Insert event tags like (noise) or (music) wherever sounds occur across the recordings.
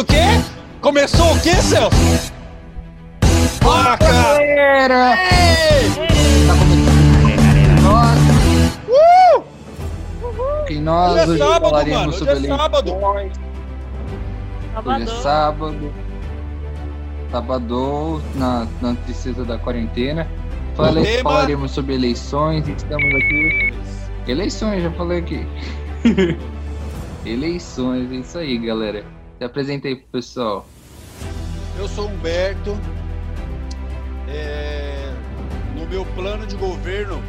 o quê? Começou o quê, Celso? Cara! Galera! Tá e nós Hoje é hoje sábado, falaremos mano. Hoje sobre é sábado. eleições. Hoje é sábado. Sábado, na, na tristeza da quarentena. Fale- tema- Falaremos sobre eleições. Estamos aqui. Eleições, já falei aqui. (laughs) eleições, é isso aí, galera. Se apresentei pro pessoal. Eu sou Humberto. É, No meu plano de governo,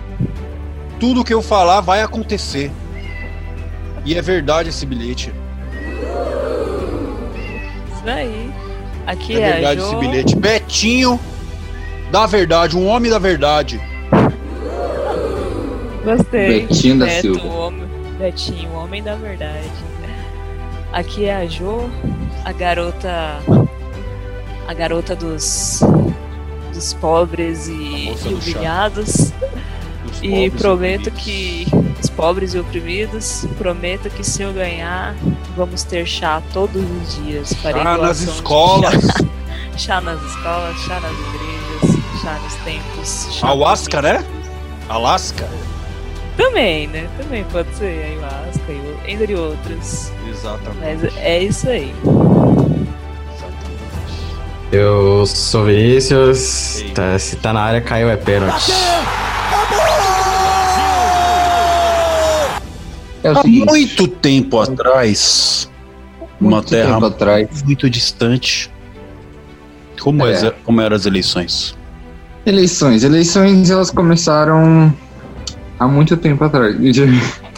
tudo que eu falar vai acontecer. E é verdade esse bilhete. Isso aí. Aqui É é, verdade Jo. esse bilhete. Betinho da verdade, um homem da verdade. Gostei. Betinho da Beto, Silva. o homem... Betinho, o homem da verdade. Aqui é a Jo, a garota. A garota dos. dos pobres e, e humilhados. Os E prometo oprimidos. que. Os pobres e oprimidos. Prometo que se eu ganhar, vamos ter chá todos os dias. Chá nas escolas. Chá, (laughs) chá nas escolas, chá nas igrejas, chá nos templos. Chá Ayahuasca, né? Alasca? Também, né? Também pode ser ayahuasca, e entre outros. Exatamente. Mas é isso aí. Eu sou Vinícius. Tá- se tá na área, caiu é pênalti. É Há seguinte, muito tempo atrás, uma muito terra tempo atrás. muito distante. Como, É. é. como eram as eleições? Eleições. Eleições elas começaram há muito tempo atrás.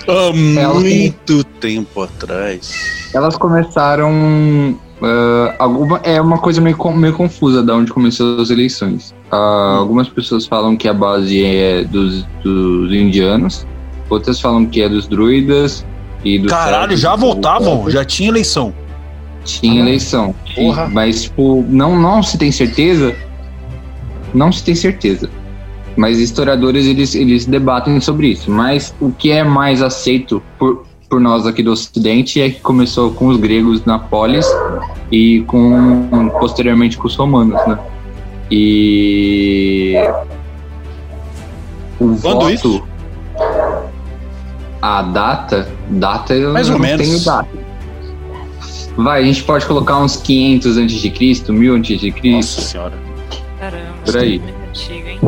Há muito tempo atrás. Elas começaram. ah, alguma, é uma coisa meio, meio confusa de onde começou as eleições. Ah, Algumas pessoas falam que a base é dos, dos indianos, outras falam que é dos druidas e dos. Caralho, já votavam? Já tinha eleição. Tinha eleição. Porra. Mas, tipo, não, não se tem certeza. Não se tem certeza. Mas historiadores, eles, eles debatem sobre isso. Mas o que é mais aceito por, por nós aqui do Ocidente é que começou com os gregos na polis e com posteriormente com os romanos, né? E... O Quando voto... isso? A data... Data eu Mais não ou menos. tenho data. Vai, a gente pode colocar uns 500 antes de Cristo, 1000 antes de Cristo. Nossa senhora. Caramba, Por aí. muito antigo, hein?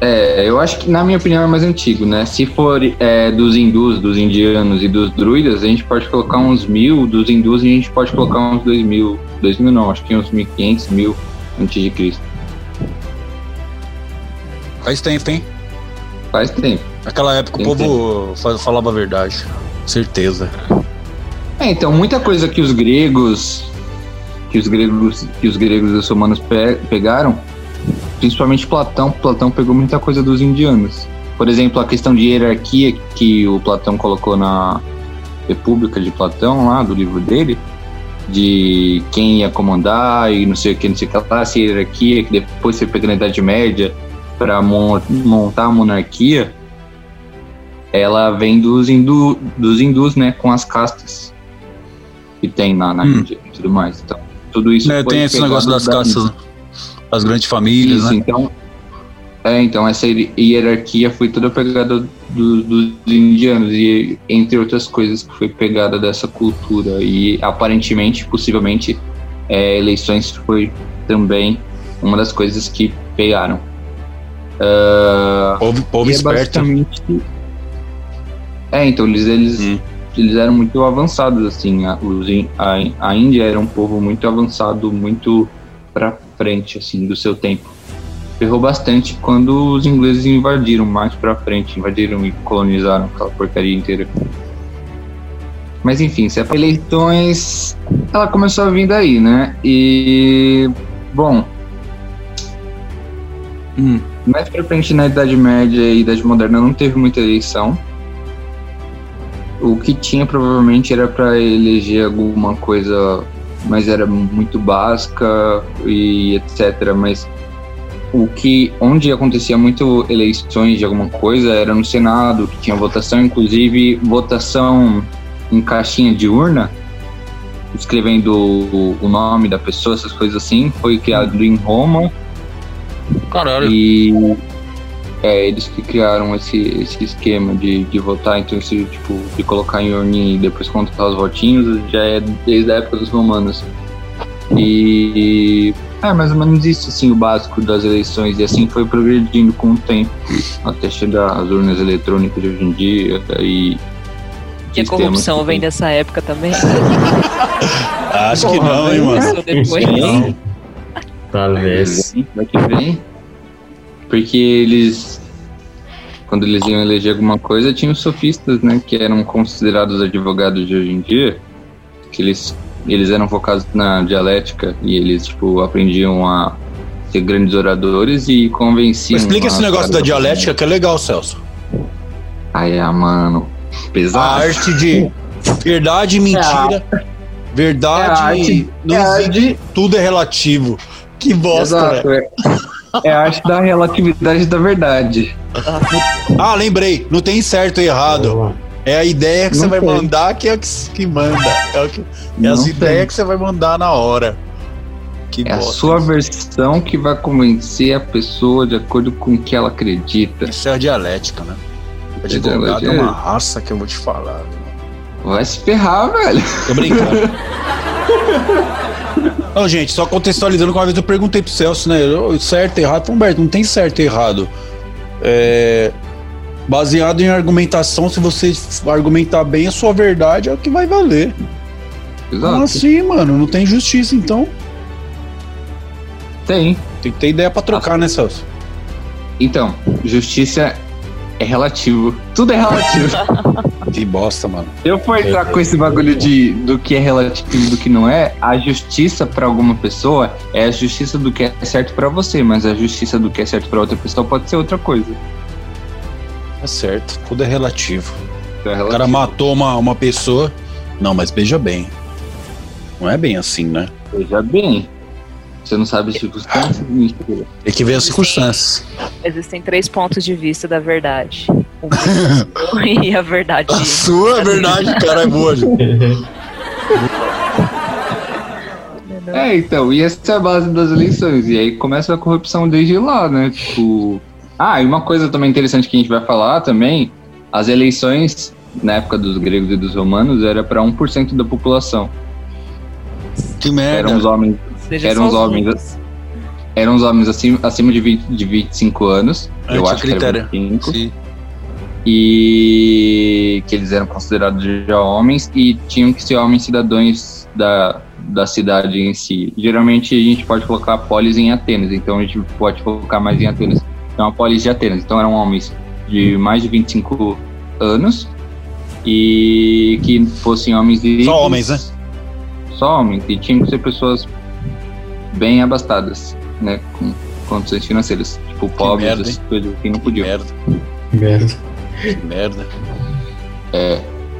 É, eu acho que, na minha opinião, é mais antigo, né? Se for é, dos hindus, dos indianos e dos druidas, a gente pode colocar uns mil. Dos hindus, a gente pode colocar uns dois mil. Dois mil não, acho que uns mil quinhentos, mil antes de Cristo. Faz tempo, hein? Faz tempo. Naquela época o Tem povo fa- falava a verdade. Certeza. É, então, muita coisa que os gregos... Que os gregos, que os gregos e os romanos pe- pegaram, principalmente Platão, Platão pegou muita coisa dos indianos. Por exemplo, a questão de hierarquia que o Platão colocou na República de Platão, lá do livro dele, de quem ia comandar e não sei o que, não sei o que lá, essa hierarquia, que depois você pega na Idade Média para montar a monarquia, ela vem dos, hindu, dos hindus, né, com as castas que tem na, na Hum. Índia e tudo mais. Então, tudo isso É, tem esse negócio das da castas, as grandes famílias, isso, né? então. É, então, essa hier- hierarquia foi toda pegada do- dos indianos, e entre outras coisas que foi pegada dessa cultura. E aparentemente, possivelmente, é, eleições foi também uma das coisas que pegaram. Ah, Povo, povo é esperto. basicamente. É, então eles, eles, Hum. eles eram muito avançados, assim. A, os, a, a Índia era um povo muito avançado, muito pra frente, assim, do seu tempo. Ferrou bastante quando os ingleses invadiram mais pra frente, invadiram e colonizaram aquela porcaria inteira. Mas enfim, se é eleições, ela começou a vir daí, né? E. Bom. Hum. Mais pra frente na Idade Média e Idade Moderna não teve muita eleição. O que tinha provavelmente era para eleger alguma coisa, mas era muito básica e etc. Mas o que onde acontecia muito eleições de alguma coisa era no Senado, que tinha votação, inclusive votação em caixinha de urna. escrevendo o, o nome da pessoa, essas coisas assim. Foi criado em Roma Caralho. e é, eles que criaram esse, esse esquema de, de votar, então esse tipo, de colocar em urninha e depois contar os votinhos, já é desde a época dos romanos. E é mais ou menos isso, assim, o básico das eleições, e assim foi progredindo com o tempo, até chegar às urnas eletrônicas de hoje em dia, e E a corrupção que vem dessa época também. (laughs) Acho que não, hein, mano. Depois. Sim. Talvez. Vai que vem. Porque eles, quando eles iam eleger alguma coisa, tinham os sofistas, né? Que eram considerados advogados de hoje em dia. Que eles, eles eram focados na dialética e eles, tipo, aprendiam a ser grandes oradores e convenciam. Explica esse negócio da dialética que é legal, Celso. Ai, ah, mano. A Pesado. arte de verdade e mentira. Verdade, É a arte- não é a existe, tudo é relativo. Que bosta. Exato, é. É a arte da relatividade da verdade. Ah, lembrei, não tem certo e errado. É a ideia que Não você vai tem. mandar que é o que, que manda. É, o que, é as tem. ideias que você vai mandar na hora. Que É a sua versão que vai convencer a pessoa de acordo com o que ela acredita. Isso é a dialética, né? A advogado é uma raça que eu vou te falar. Vai se ferrar, velho. Tô brincando. (laughs) Não, gente, só contextualizando, que uma vez eu perguntei pro Celso, né? eu- Certo e errado. Humberto, não tem certo e errado. É, baseado em argumentação, se você argumentar bem, a sua verdade é o que vai valer. Como Exato. assim, mano? Não tem justiça, então. Tem. Tem que ter ideia pra trocar, né, Celso? Então, justiça é relativo. Tudo é relativo. (laughs) Que bosta, mano. Se eu for entrar com esse bagulho de do que é relativo e do que não é, a justiça pra alguma pessoa é a justiça do que é certo pra você, mas a justiça do que é certo pra outra pessoa pode ser outra coisa. É certo. Tudo é relativo. É O cara relativo. matou uma, uma pessoa. Não, mas veja bem. Não é bem assim, né? Veja bem. Você não sabe as circunstâncias? Mentira. Tem que ver as circunstâncias. Existem três pontos de vista da verdade. (laughs) O meu e a verdade. A sua verdade, cara, é boa. gente. (laughs) É, então, e essa é a base das eleições. E aí começa a corrupção desde lá, né? Tipo. Ah, e uma coisa também interessante que a gente vai falar também: as eleições, na época dos gregos e dos romanos, era para 1% da população. Que merda. Eram os homens, Seja eram os homens- ricos. eram os homens acima, acima de, 20, de 25 anos. É, eu acho que era critério. 25. Sim. e que eles eram considerados já homens e tinham que ser homens cidadãos da, da cidade em si. Geralmente a gente pode colocar a polis em Atenas, então a gente pode focar mais em Atenas. Então a polis de Atenas, então eram homens de mais de 25 anos e que fossem homens ricos. Só homens, né? Só homens, e tinham que ser pessoas bem abastadas, né, com condições financeiras, tipo pobres, merda, essas coisas que não Que podiam. merda. Merda. Que merda.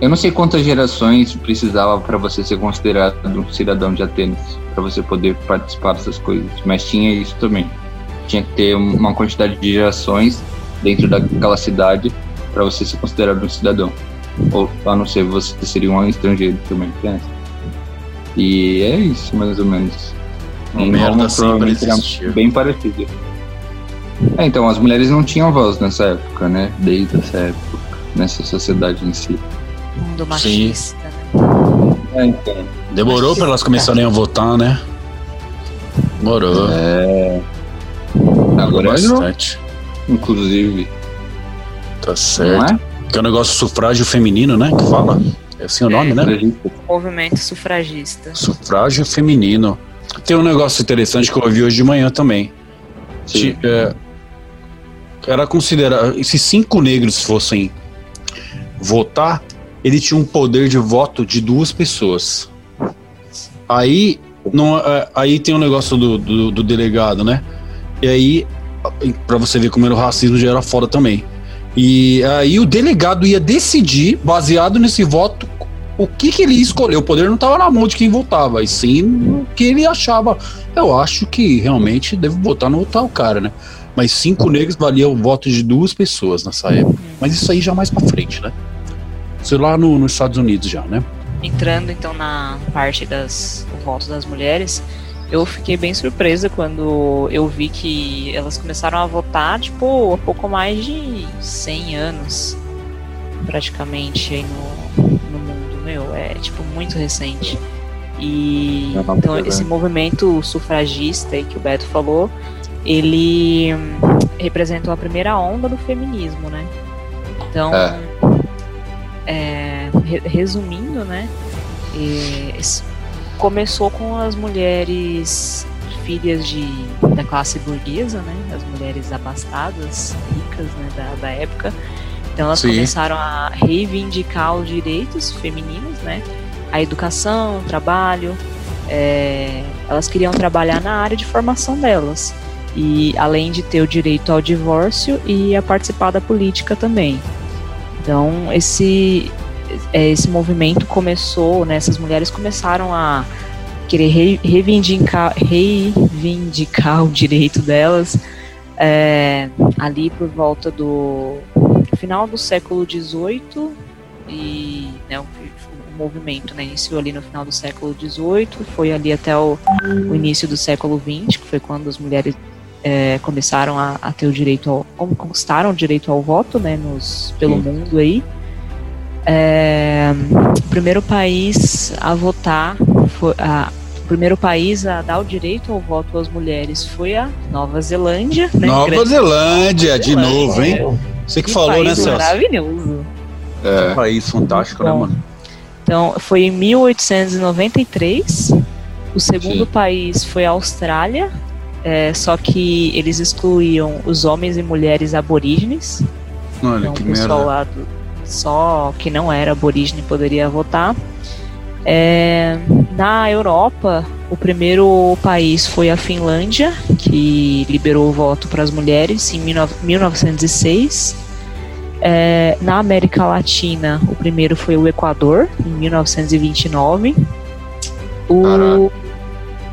Eu não sei quantas gerações precisava para você ser considerado um cidadão de Atenas, para você poder participar dessas coisas, mas tinha isso também. Tinha que ter uma quantidade de gerações dentro daquela cidade para você ser considerado um cidadão. Ou, a não ser você seria um estrangeiro também, né? E é isso, mais ou menos. Uma merda Roma, assim existir. bem parecido. É, então, as mulheres não tinham voz nessa época, né? Desde essa época, nessa sociedade em si. Mundo machista. né? É, então. Demorou pra elas começarem a votar, né? Demorou. É. Agora é bastante. inclusive, Tá não certo. é? Que é o negócio sufrágio feminino, né? Que fala. É assim o nome, né? Sufragista. Movimento sufragista. Sufrágio feminino. Tem um negócio interessante que eu ouvi hoje de manhã também. Ti- é, era considerar. Se cinco negros fossem votar, ele tinha um poder de voto de duas pessoas. Aí, não, é, aí tem o negócio do, do, do delegado, né? E aí, pra você ver como era o racismo, já era foda também. E aí o delegado ia decidir, baseado nesse voto, o que, que ele ia escolher. O poder não estava na mão de quem votava, e sim no que ele achava. Eu acho que realmente deve votar no tal cara, né? Mas cinco negros valia o voto de duas pessoas nessa época. Mas isso aí já mais pra frente, né? Isso lá no- nos Estados Unidos já, né? entrando então na parte das o voto das mulheres, eu fiquei bem surpresa quando eu vi que elas começaram a votar, tipo, há pouco mais de 100 anos, praticamente, aí no, meu, é, tipo, muito recente. E, então, esse movimento sufragista que o Beto falou, ele hum, representou a primeira onda do feminismo, né? Então, É. é, re- resumindo, né? é, começou com as mulheres filhas de, da classe burguesa, né? As mulheres abastadas, ricas, né? Da, da época. Então elas Sim. começaram a reivindicar os direitos femininos, né? A educação, o trabalho. é, elas queriam trabalhar na área de formação delas. E além de ter o direito ao divórcio e a participar da política também. Então, esse, é, esse movimento começou, né, essas mulheres começaram a querer rei- reivindicar, reivindicar o direito delas é, ali por volta do final do século XVIII e né, o, movimento né, iniciou ali no final do século XVIII, foi ali até o, o início do século XX, que foi quando as mulheres é, começaram a, a ter o direito ao, conquistaram o direito ao voto, né, nos, pelo mundo aí. É, o primeiro país a votar foi a, primeiro país a dar o direito ao voto às mulheres foi a Nova Zelândia, né? Nova Grande- Zelândia, de Zelândia. novo, hein? Você que, Que falou, né, país Celso? maravilhoso. É. País fantástico, né, Bom. mano? Então, foi em 1893. O segundo Sim. país foi a Austrália, é, só que eles excluíam os homens e mulheres aborígenes. Olha Então, que o pessoal merda. lá do, só que não era aborígene poderia votar. É, na Europa, o primeiro país foi a Finlândia, que liberou o voto para as mulheres em 19- 1906. É, na América Latina, o primeiro foi o Equador, em 1929. O-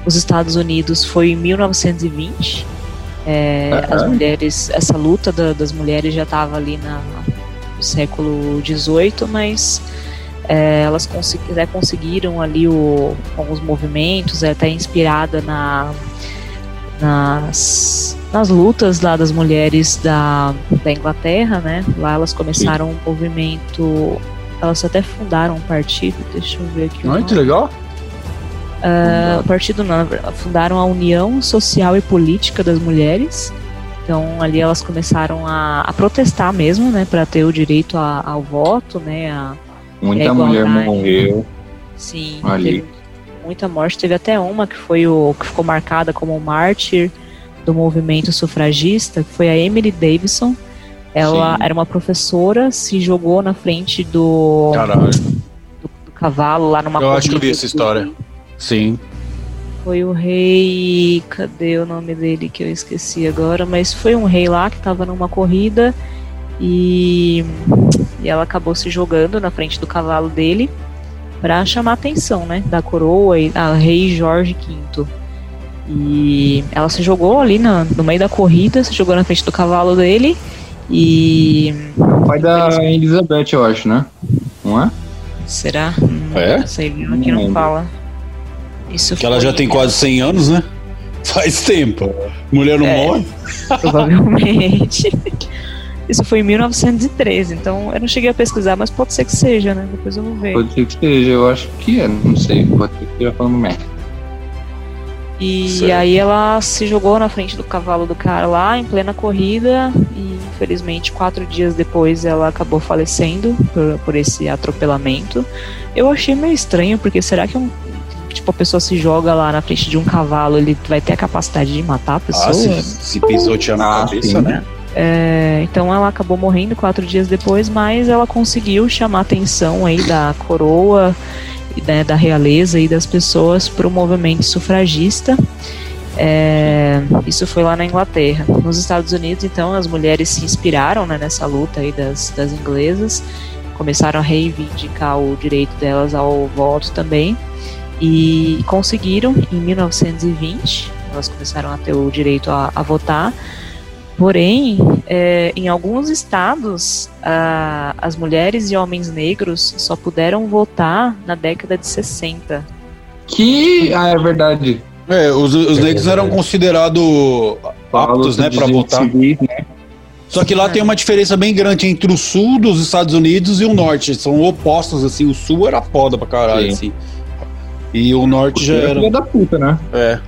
os Estados Unidos foi em 1920. É. As mulheres, essa luta da- das mulheres já estava ali na, no século XVIII, mas é, elas consegui- né, conseguiram ali o, alguns movimentos, é até inspirada na, nas, nas lutas lá das mulheres da, da Inglaterra, né? Lá elas começaram um movimento, elas até fundaram um partido, deixa eu ver aqui. o Olha que nome. legal. Ah, o partido não, fundaram a União Social e Política das Mulheres. Então ali elas começaram a, a protestar mesmo, né, para ter o direito a- ao voto, né, a, Muita É mulher morreu. sim, Ali. teve muita morte. Teve até uma que foi o que ficou marcada como mártir do movimento sufragista, que foi a Emily Davidson. Ela Sim. era uma professora, se jogou na frente do, Caralho. do, do cavalo lá numa Eu acho que eu vi essa história. Sim. Foi o rei. Cadê o nome dele que eu esqueci agora? Mas foi um rei lá que estava numa corrida e, e ela acabou se jogando na frente do cavalo dele para chamar a atenção, né? Da coroa e a rei Jorge V. E ela se jogou ali na- no meio da corrida, se jogou na frente do cavalo dele e. O pai da Elizabeth, eu acho, né? Não é? Será? Hum, É? Não sei, aqui Não não fala. Isso Que ela já tem quase 100 anos, né? (laughs) Faz tempo. Mulher não É. morre. provavelmente. (laughs) Isso foi em 1913, então eu não cheguei a pesquisar, mas pode ser que seja, né? Depois eu vou ver. Pode ser que seja, eu acho que é, não sei. Pode ser que esteja falando merda. E Certo. aí ela se jogou na frente do cavalo do cara lá, em plena corrida, e infelizmente quatro dias depois ela acabou falecendo por, por esse atropelamento. Eu achei meio estranho, porque será que um. Tipo, a pessoa se joga lá na frente de um cavalo, ele vai ter a capacidade de matar a pessoa? Ah, se, se pisotear na Ah, cabeça, sim. né? É, então ela acabou morrendo quatro dias depois, mas ela conseguiu chamar a atenção aí da coroa, né, da realeza e das pessoas para o movimento sufragista. É, isso foi lá na Inglaterra. Nos Estados Unidos, então, as mulheres se inspiraram né, nessa luta aí das, das inglesas, começaram a reivindicar o direito delas ao voto também e conseguiram em 1920. Elas começaram a ter o direito a, a votar. Porém, é, em alguns estados, a- as mulheres e homens negros só puderam votar na década de 60. Que. Ah, é verdade. É, os, os negros eram considerados aptos, né, pra votar. Né? Só que lá tem uma diferença bem grande entre o sul dos Estados Unidos e o norte. São opostos, assim. O sul era foda pra caralho, Sim. assim. E o norte já É era. filha da puta, né? É.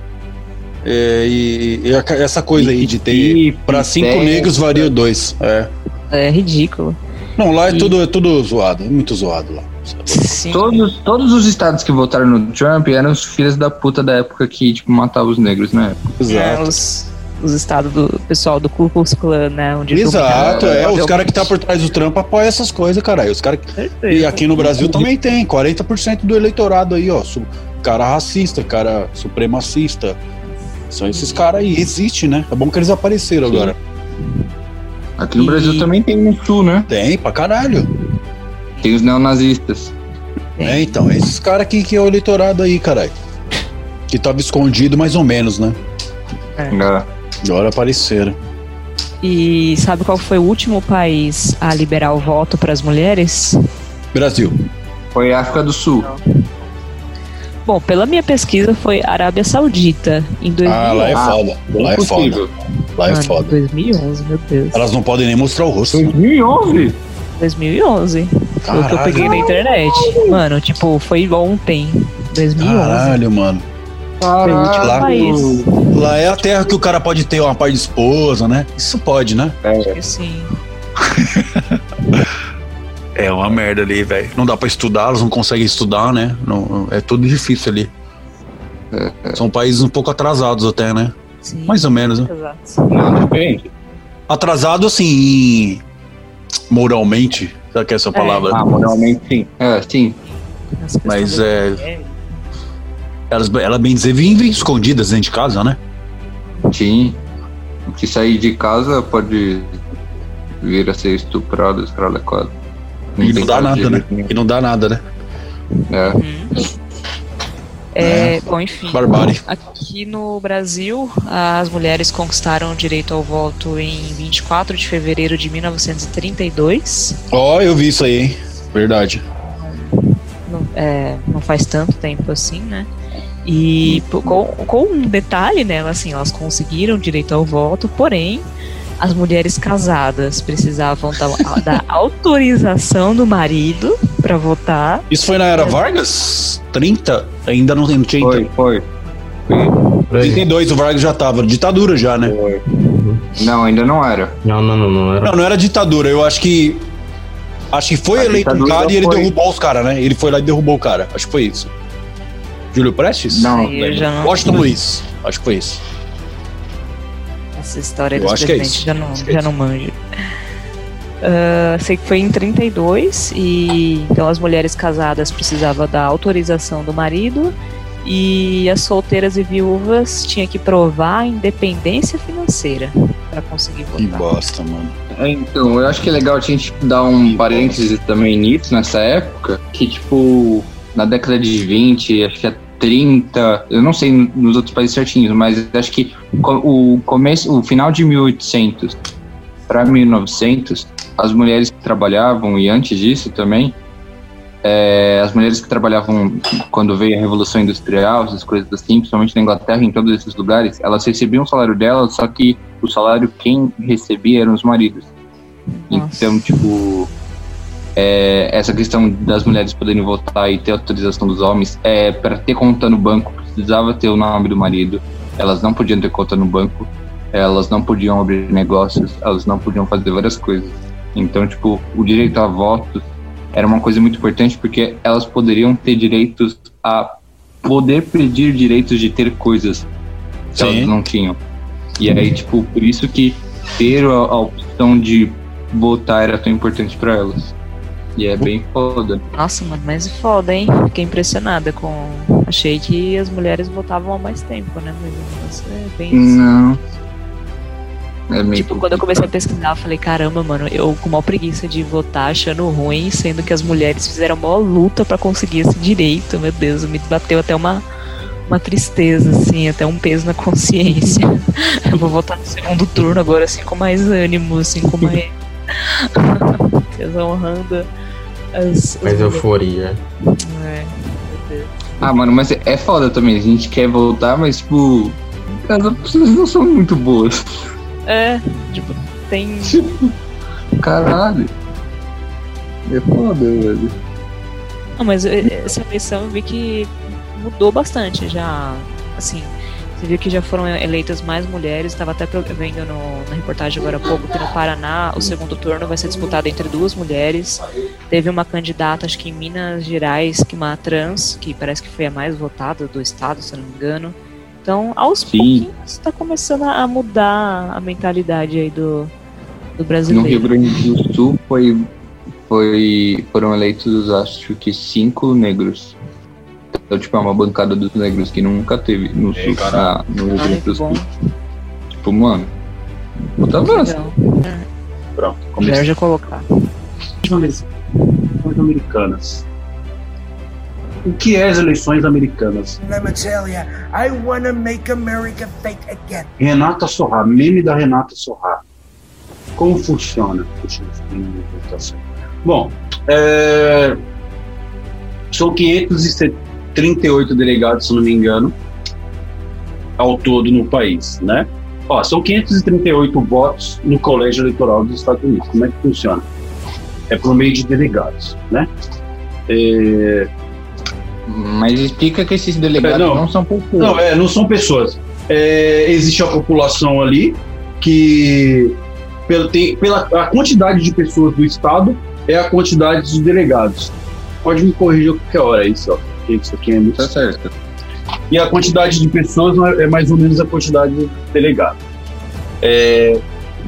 É, e, e essa coisa aí de ter. Pra cinco negros varia dois. É. É ridículo. Não, lá é E- tudo, é tudo zoado. É muito zoado lá. Sim. Todos, todos os estados que votaram no Trump eram os filhos da puta da época que, tipo, matavam os negros, né? É, Exato. os, os estados do pessoal do Ku Klux Klan, né? Onde Exato, é. Os caras que tá por trás do Trump apoiam essas coisas, caralho. Os caras E aqui no Brasil também tem, 40% do eleitorado aí, ó. Cara racista, cara supremacista. São esses caras aí. Existe, né? É bom que eles apareceram Sim. agora. Aqui no E- Brasil também tem no sul, né? Tem, pra caralho. Tem os neonazistas. É, então, esses caras aqui que é o eleitorado aí, caralho. Que tava escondido mais ou menos, né? É. Agora apareceram. E sabe qual foi o último país a liberar o voto para as mulheres? Brasil. Foi a África do Sul. Bom, pela minha pesquisa foi Arábia Saudita em 2011. Ah, lá é Ah, foda. Lá é foda. Lá é Mano, foda. 2011, meu Deus. Elas não podem nem mostrar o rosto. 2011? 2011. Foi o que eu Caralho. peguei na internet. Mano, tipo, foi ontem. 2011. Caralho, mano. Foi o último Lá-. Lá é a terra que o cara pode ter uma par de esposa, né? Isso pode, né? É. Sim. (laughs) É uma merda ali, velho. Não dá pra estudar, elas não conseguem estudar, né? Não, é tudo difícil ali. São países um pouco atrasados até, né? sim. Mais ou menos, né? Exato. Não, depende. Atrasado, assim, moralmente. Será que é essa palavra? Ah, moralmente sim. É, sim. Mas é. Elas, elas bem dizer, vivem escondidas dentro de casa, né? Sim. Que sair de casa pode vir a ser estuprado, escravocado. E não dá nada, né? E não dá nada, né? É. É, bom, enfim. Barbárie. Aqui no Brasil, as mulheres conquistaram o direito ao voto em 24 de fevereiro de 1932. Ó, eu vi isso aí, hein? Verdade. Não, é, não faz tanto tempo assim, né? E po- com, com um detalhe, né? Assim, elas conseguiram o direito ao voto, porém, as mulheres casadas precisavam da, da autorização do marido para votar. Isso foi na era Vargas? 30? Ainda não, não tinha. Foi, foi. Aí. 32 o Vargas já tava. Ditadura já, né? foi. Não, ainda não era. Não, não, não, não era. Não, não era ditadura. Eu acho que. Acho que foi A eleito um cara e ele foi. derrubou os caras, né? Ele foi lá e derrubou o cara. Acho que foi isso. Júlio Prestes? Não, Aí eu já não, Washington Luiz. Acho que foi isso. Essa história Eu dos que é presidentes isso. já não, que é já não manjo. Ah, sei que foi em 32 e então as mulheres casadas precisavam da autorização do marido e as solteiras e viúvas tinham que provar a independência financeira para conseguir Que votar. bosta, mano. É, Então, eu acho que é legal a gente dar um parêntese também nisso, nessa época, que, tipo, na década de 20, acho que é 30, eu não sei nos outros países certinhos, mas acho que o começo, o final de 1800 para 1900, as mulheres que trabalhavam, e antes disso também, é, as mulheres que trabalhavam quando veio a Revolução Industrial, essas coisas assim, principalmente na Inglaterra, em todos esses lugares, elas recebiam o salário delas, só que o salário quem recebia eram os maridos. Nossa. Então, tipo, é, essa questão das mulheres poderem votar e ter autorização dos homens, é, para ter conta no banco, precisava ter o nome do marido. Elas não podiam ter conta no banco, elas não podiam abrir negócios, elas não podiam fazer várias coisas. Então, tipo, o direito a voto era uma coisa muito importante porque elas poderiam ter direitos a poder pedir direitos de ter coisas que Sim. elas não tinham. E aí, tipo, por isso que ter a, a opção de votar era tão importante pra elas. E é bem foda. Nossa, mano, mas é foda, hein? Fiquei impressionada com. Achei que as mulheres votavam há mais tempo, né? Mas é bem. Não. É meio Tipo, quando eu comecei a pesquisar, eu falei, caramba, mano, eu com maior preguiça de votar, achando ruim, sendo que as mulheres fizeram maior luta pra conseguir esse direito, meu Deus, me bateu até uma, uma tristeza, assim, até um peso na (laughs) consciência. Eu vou votar no segundo turno agora, assim, com mais ânimo, assim, com mais. (laughs) honrando as. Mais euforia. É. Ah, mano, mas é foda também. A gente quer voltar, mas, tipo. As opções não são muito boas. É, tipo, tem. (laughs) Caralho. É foda, velho. Não, mas eh, essa eleição eu vi que mudou bastante já. Assim, você viu que já foram eleitas mais mulheres. Estava até vendo no- na reportagem agora há pouco que no Paraná o segundo turno vai ser disputado entre duas mulheres. Teve uma candidata, acho que em Minas Gerais, que uma trans, que parece que foi a mais votada do estado, se não me engano. Então, aos Sim. pouquinhos está começando a mudar a mentalidade aí do, do No brasileiro. Rio Grande do Sul foi, foi, foram eleitos, acho que, cinco negros. Então, tipo, é uma bancada dos negros que nunca teve no, É, sul, na- no Rio Grande do. Sul. Tipo, mano. Puta avanço. Pronto, Melhor começou. já colocar. Eleições americanas. O que é as eleições americanas? Let me tell ya, I wanna make America fake again. Renata Sorrá, meme da Renata Sorrá. Como funciona? Votação. Bom, é, são 538 delegados, se não me engano, ao todo no país, né? Ó, são 538 votos no colégio eleitoral dos Estados Unidos. Como é que funciona? É por meio de delegados, né? É, Mas explica que esses delegados É, não. não. são pessoas. Não, é, não são pessoas. É, existe a população ali que, pela, tem, pela a quantidade de pessoas do estado, é a quantidade de delegados. Pode me corrigir a qualquer hora isso, ó. Porque Isso aqui é muito Tá certo. e a quantidade de pessoas é é mais ou menos a quantidade de delegados. É,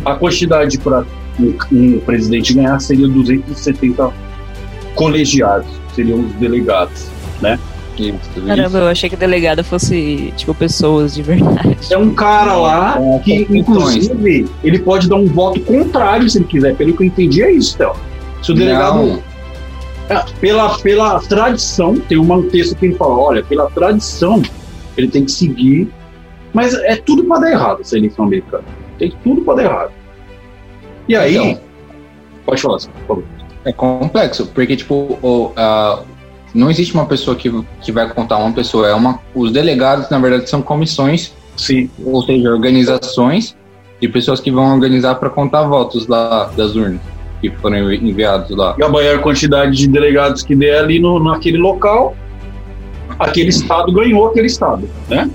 a quantidade para um, um presidente ganhar seria 270 colegiados, seriam os delegados. Isso, Caramba, eu achei que delegada fosse, tipo, pessoas de verdade. É um cara lá É, que, com inclusive, ele pode dar um voto contrário se ele quiser. Pelo que eu entendi, é isso, Théo. Se o delegado. Não. É, pela, pela tradição, tem um texto que ele fala: olha, pela tradição, ele tem que seguir. Mas é tudo para dar errado essa eleição americana. Tem tudo para dar errado. E aí. Então. Pode falar, por favor. É complexo, porque, tipo, o, a- não existe uma pessoa que, que vai contar uma pessoa. É uma, os delegados, na verdade, são comissões, Sim. ou seja, organizações de pessoas que vão organizar para contar votos lá das urnas que foram enviados lá. E a maior quantidade de delegados que der ali no, naquele local, aquele estado ganhou aquele estado, né?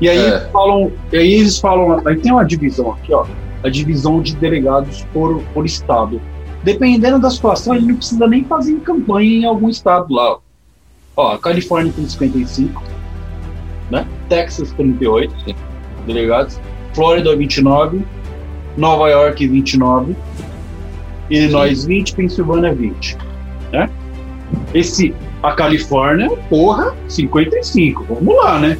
E aí É. eles falam, e aí eles falam, aí tem uma divisão aqui, ó, a divisão de delegados por, por estado. Dependendo da situação, ele não precisa nem fazer campanha em algum estado lá. Ó, ó a Califórnia tem 55, né? Texas 38 delegados, Flórida 29, Nova York 29, Illinois 20, Pensilvânia 20, né? Esse a Califórnia, porra, 55. Vamos lá, né?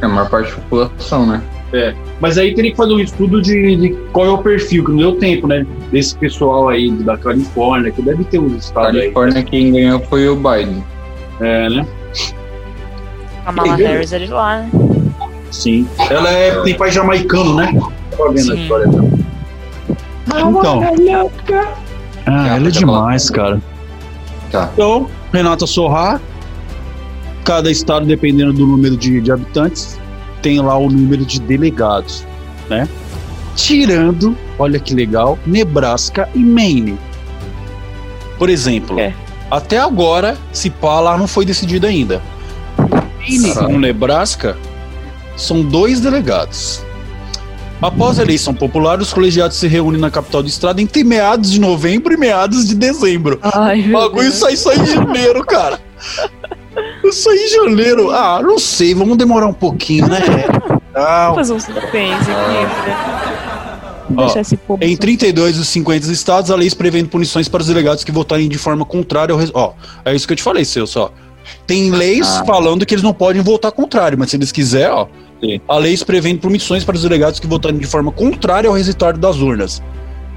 É a maior parte da população, né? Mas aí teria que fazer um estudo de, de qual é o perfil, que não deu tempo, né? Desse pessoal aí da Califórnia, que deve ter uns estados aí. Califórnia quem ganhou foi o Biden. É, né? A Mala? Harris é de lá, né? Sim. Ela é, tem pai jamaicano, né? Tava vendo a Sim. história dela. Então. Ah, ela é demais, cara. Tá. Então, Renata Sorrá, cada estado, dependendo do número de, de habitantes, tem lá o número de delegados, né? Tirando, olha que legal, Nebraska e Maine. Por exemplo, É. até agora, se pá lá não foi decidido ainda. Maine e Nebraska são dois delegados. Após a eleição popular, os colegiados se reúnem na capital do estado entre meados de novembro e meados de dezembro. Ai, O bagulho sai só em janeiro, cara. Isso aí em janeiro. Ah, não sei, vamos demorar um pouquinho, né? Vou fazer um suspense aqui, né? Ó, esse povo. em 32 dos 50 estados, a lei prevendo punições para os delegados que votarem de forma contrária ao. res- Ó, é isso que eu te falei, seu só. Tem leis Ah. falando que eles não podem votar contrário, mas se eles quiserem, ó, Sim. a lei prevendo punições para os delegados que votarem de forma contrária ao resultado das urnas.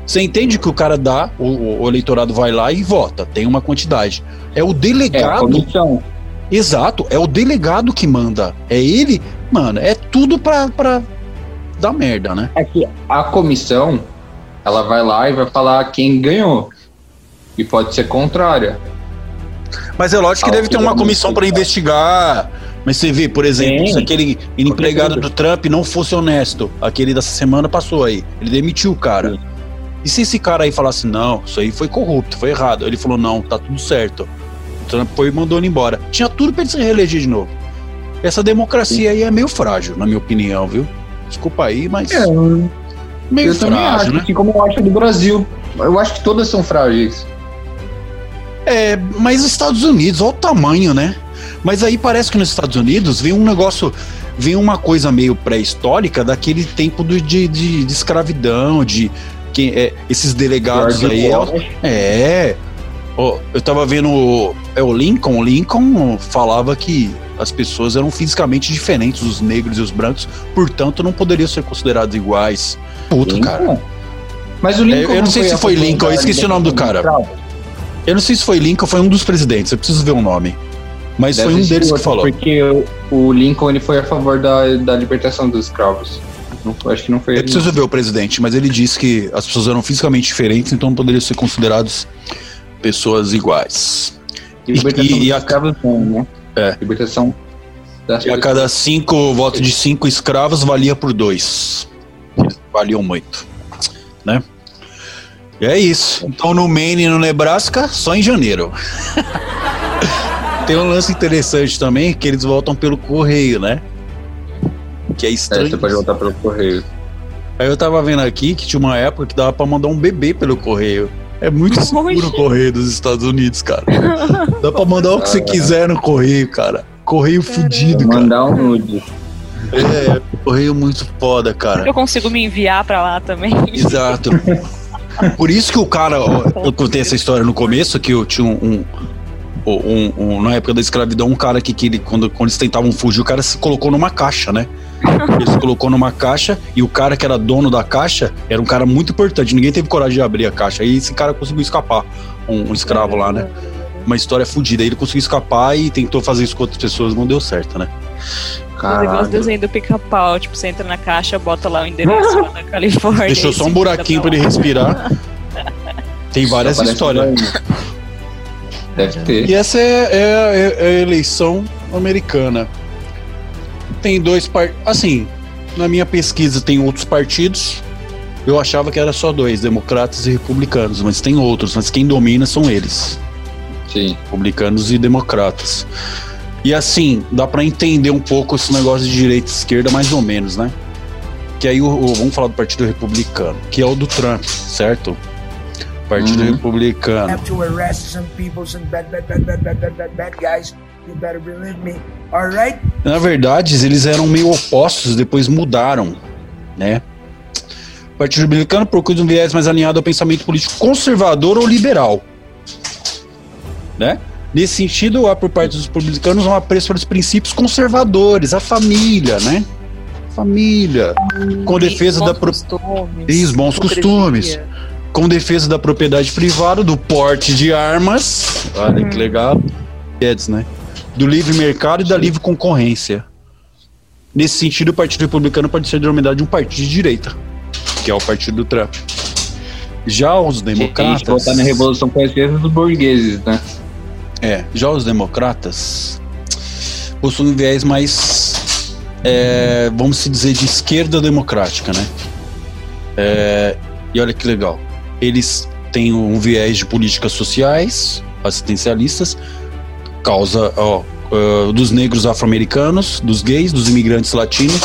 Você entende que o cara dá, o, o- eleitorado vai lá e vota, tem uma quantidade. É o É, a delegado comissão. Exato, é o delegado que manda. É ele, mano, é tudo pra, pra dar merda, né? É que a comissão, ela vai lá e vai falar quem ganhou. E pode ser contrária. Mas é lógico que Ah, deve ter uma comissão para investigar. Mas você vê, por exemplo, Tem. se aquele empregado do Trump não fosse honesto, aquele dessa semana passou aí, ele demitiu o cara. Sim. E se esse cara aí falasse, não, isso aí foi corrupto, foi errado? Ele falou, não, tá tudo certo. O Trump foi e mandou ele embora. Tinha tudo pra ele se reeleger de novo. Essa democracia aí é meio frágil, na minha opinião, viu? Desculpa aí, mas É, meio eu também frágil, acho, né? assim como eu acho do Brasil. Eu acho que todas são frágeis. É, mas os Estados Unidos, olha o tamanho, né? Mas aí parece que nos Estados Unidos vem um negócio, vem uma coisa meio pré-histórica daquele tempo do- de, de, de escravidão, de é, esses delegados George aí. É. Ó, eu tava vendo o- é o Lincoln, o Lincoln falava que as pessoas eram fisicamente diferentes, os negros e os brancos, portanto não poderiam ser considerados iguais. Puto, cara. Lincoln. Mas o Lincoln. eu não sei se foi Lincoln, eu esqueci o nome do cara. Eu não sei se foi Lincoln, foi um dos presidentes, eu preciso ver o nome. Mas Deve foi um deles que falou. Porque o, Lincoln ele foi a favor da, da libertação dos escravos. Não, acho que não foi Eu preciso ver o presidente, mas ele disse que as pessoas eram fisicamente diferentes, então não poderiam ser considerados pessoas iguais. não. Libertação e- e a- escravos né? É. Libertação das E a cada cinco votos de cinco escravos valia por dois. Eles valiam muito, né? E é isso. Então no Maine e no Nebraska, só em janeiro. (laughs) Tem um lance interessante também, que eles voltam pelo correio, né? Que é É, estranho. você pode voltar pelo correio. Aí eu tava vendo aqui que tinha uma época que dava pra mandar um bebê pelo correio. É muito (laughs) seguro o correio dos Estados Unidos, cara. (laughs) Dá pra mandar o que você quiser no correio, cara. Correio fudido, cara. Mandar um nude. É, correio muito foda, cara. Eu consigo me enviar pra lá também. Exato. (laughs) Por isso que o cara, ó, eu contei essa história no começo, que eu tinha um. Um, um- na época da escravidão, um cara que, que ele, quando, quando eles tentavam fugir, o cara se colocou numa caixa, né? (laughs) Ele se colocou numa caixa e o cara que era dono da caixa era um cara muito importante. Ninguém teve coragem de abrir a caixa. Aí esse cara conseguiu escapar, um, um escravo lá, né? Uma história fodida. Aí ele conseguiu escapar e tentou fazer isso com outras pessoas, não deu certo, né? Igual os Caralho. desenhos do pica-pau. Tipo, você entra na caixa, bota lá o endereço lá na (laughs) Califórnia. Deixou e só um buraquinho pra manda ele respirar. (laughs) Tem várias histórias. Deve ter. E essa é, é- é a eleição americana. Tem dois partidos. Assim, na minha pesquisa tem outros partidos. Eu achava que era só dois, democratas e republicanos, mas tem outros, mas quem domina são eles, Sim. republicanos e democratas. E assim, dá pra entender um pouco esse negócio de direita e esquerda, mais ou menos, né? Que aí o, o- vamos falar do Partido Republicano, que é o do Trump, certo? Partido Uhum. Republicano. have to arrest some people, some bad, bad, bad, bad, bad, bad, bad, guys. You better believe me. All right? Na verdade, eles eram meio opostos, depois mudaram, né? O Partido Republicano procura um viés mais alinhado ao pensamento político conservador ou liberal, né? Nesse sentido, há por parte dos republicanos um apreço pelos princípios conservadores, a família, né? Família, com defesa da pro... costumes, Isso, bons costumes. Com defesa da propriedade privada, do porte de armas, olha que legal, Guedes, né? Do livre mercado e da livre concorrência. Nesse sentido, o Partido Republicano pode ser denominado de um partido de direita, que é o partido do Trump. Já os a gente democratas. voltar na Revolução Francesa dos burgueses, né? É, já os democratas possuem um viés mais, é, vamos se dizer, de esquerda democrática, né? É, e olha que legal. Eles têm um viés de políticas sociais, assistencialistas, causa ó, ah, dos negros afro-americanos, dos gays, dos imigrantes latinos,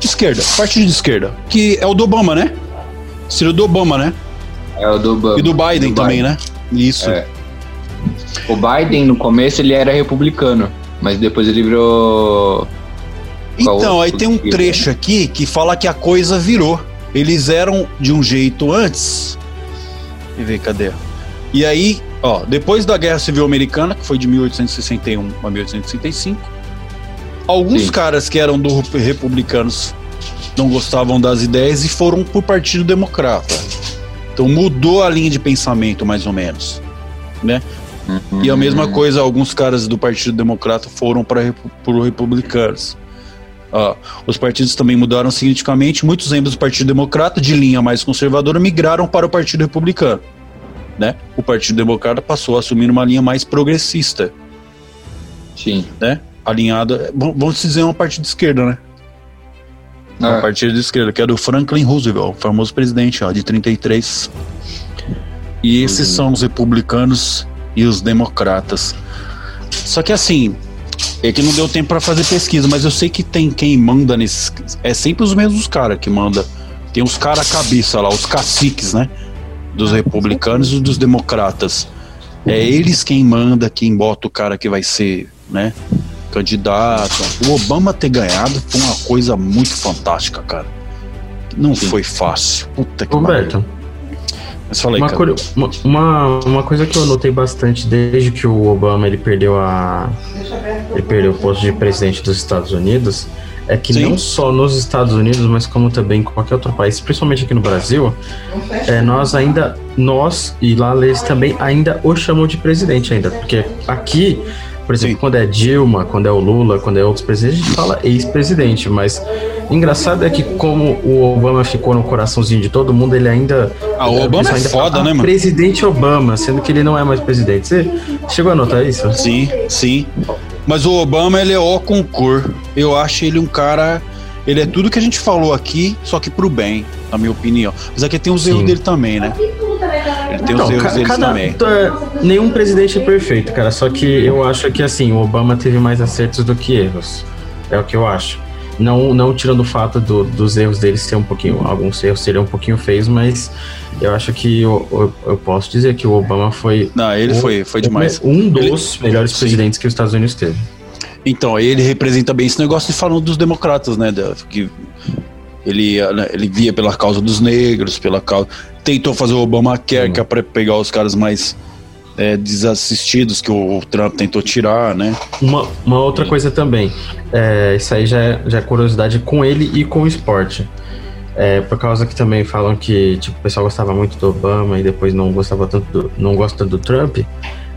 de esquerda, partido de esquerda, que é o do Obama, né? Estilo do Obama, né? É o do Obama. E do Biden também, né? Isso. É. O Biden, no começo, ele era republicano, mas depois ele virou. Então, aí tem um o que, trecho aqui que fala que a coisa virou. Eles eram de um jeito antes. Eu ver, cadê? E aí, ó, depois da Guerra Civil Americana, que foi de 1861 a 1865, alguns Sim. caras que eram do republicanos não gostavam das ideias e foram pro Partido Democrata. Então mudou a linha de pensamento, mais ou menos, né? E a mesma coisa, alguns caras do Partido Democrata foram para os republicanos. Ah, os partidos também mudaram significativamente. Muitos membros do Partido Democrata, de linha mais conservadora, migraram para o Partido Republicano. Né? O Partido Democrata passou a assumir uma linha mais progressista, Sim. né? Alinhada, vamos dizer, uma partido de esquerda, né? Uma Ah, partido de esquerda, que é do Franklin Roosevelt, o famoso presidente, ó, de 33. E esses Uhum. são os republicanos e os democratas. Só que assim, é que não deu tempo para fazer pesquisa, mas eu sei que tem quem manda nesses. É sempre os mesmos caras que manda. Tem os caras cabeça lá, os caciques, né? Dos republicanos e dos democratas. É eles quem manda, quem bota o cara que vai ser, né? Candidato. O Obama ter ganhado foi uma coisa muito fantástica, cara. Não foi fácil. Puta que Roberto, pariu. Mas falei, uma, cara. curio- uma, uma, uma coisa que eu notei bastante desde que o Obama ele perdeu a ele perdeu o posto de presidente dos Estados Unidos é que Sim. não só nos Estados Unidos, mas como também em qualquer outro país, principalmente aqui no Brasil, é, nós ainda nós e lá eles também ainda o chamam de presidente ainda, porque aqui por exemplo, Sim. quando é Dilma, quando é o Lula, quando é outros presidentes, a gente fala ex-presidente, mas engraçado é que como o Obama ficou no coraçãozinho de todo mundo, ele ainda Ah, o Obama é ainda foda, fala, né, "Ah, mano? Presidente Obama, sendo que ele não é mais presidente. Você chegou a notar isso? Sim, sim. Mas o Obama, ele é ó com cor. Eu acho ele um cara. Ele é tudo que a gente falou aqui, só que pro bem, na minha opinião. Mas aqui tem os erros Sim. dele também, né? Ele tem os Então, erros ca- dele cada- também. é, nenhum presidente é perfeito, cara. Só que eu acho que assim, o Obama teve mais acertos do que erros. É o que eu acho. Não, não tirando o fato do- dos erros dele ser um pouquinho. Alguns erros seriam um pouquinho feios, mas eu acho que eu, eu, eu posso dizer que o Obama foi. Não, ele o- foi, foi demais. Um dos melhores Sim. presidentes que os Estados Unidos teve. Então, aí ele representa bem esse negócio de falando dos democratas, né? que ele, né, ele via pela causa dos negros, pela causa. Tentou fazer o Obamacare, Sim. que é pra pegar os caras mais é, desassistidos que o Trump tentou tirar, né? Uma, uma outra coisa também, é, isso aí já é, já é curiosidade com ele e com o esporte. É, por causa que também falam que tipo, o pessoal gostava muito do Obama e depois não gostava tanto do, não gosta do Trump.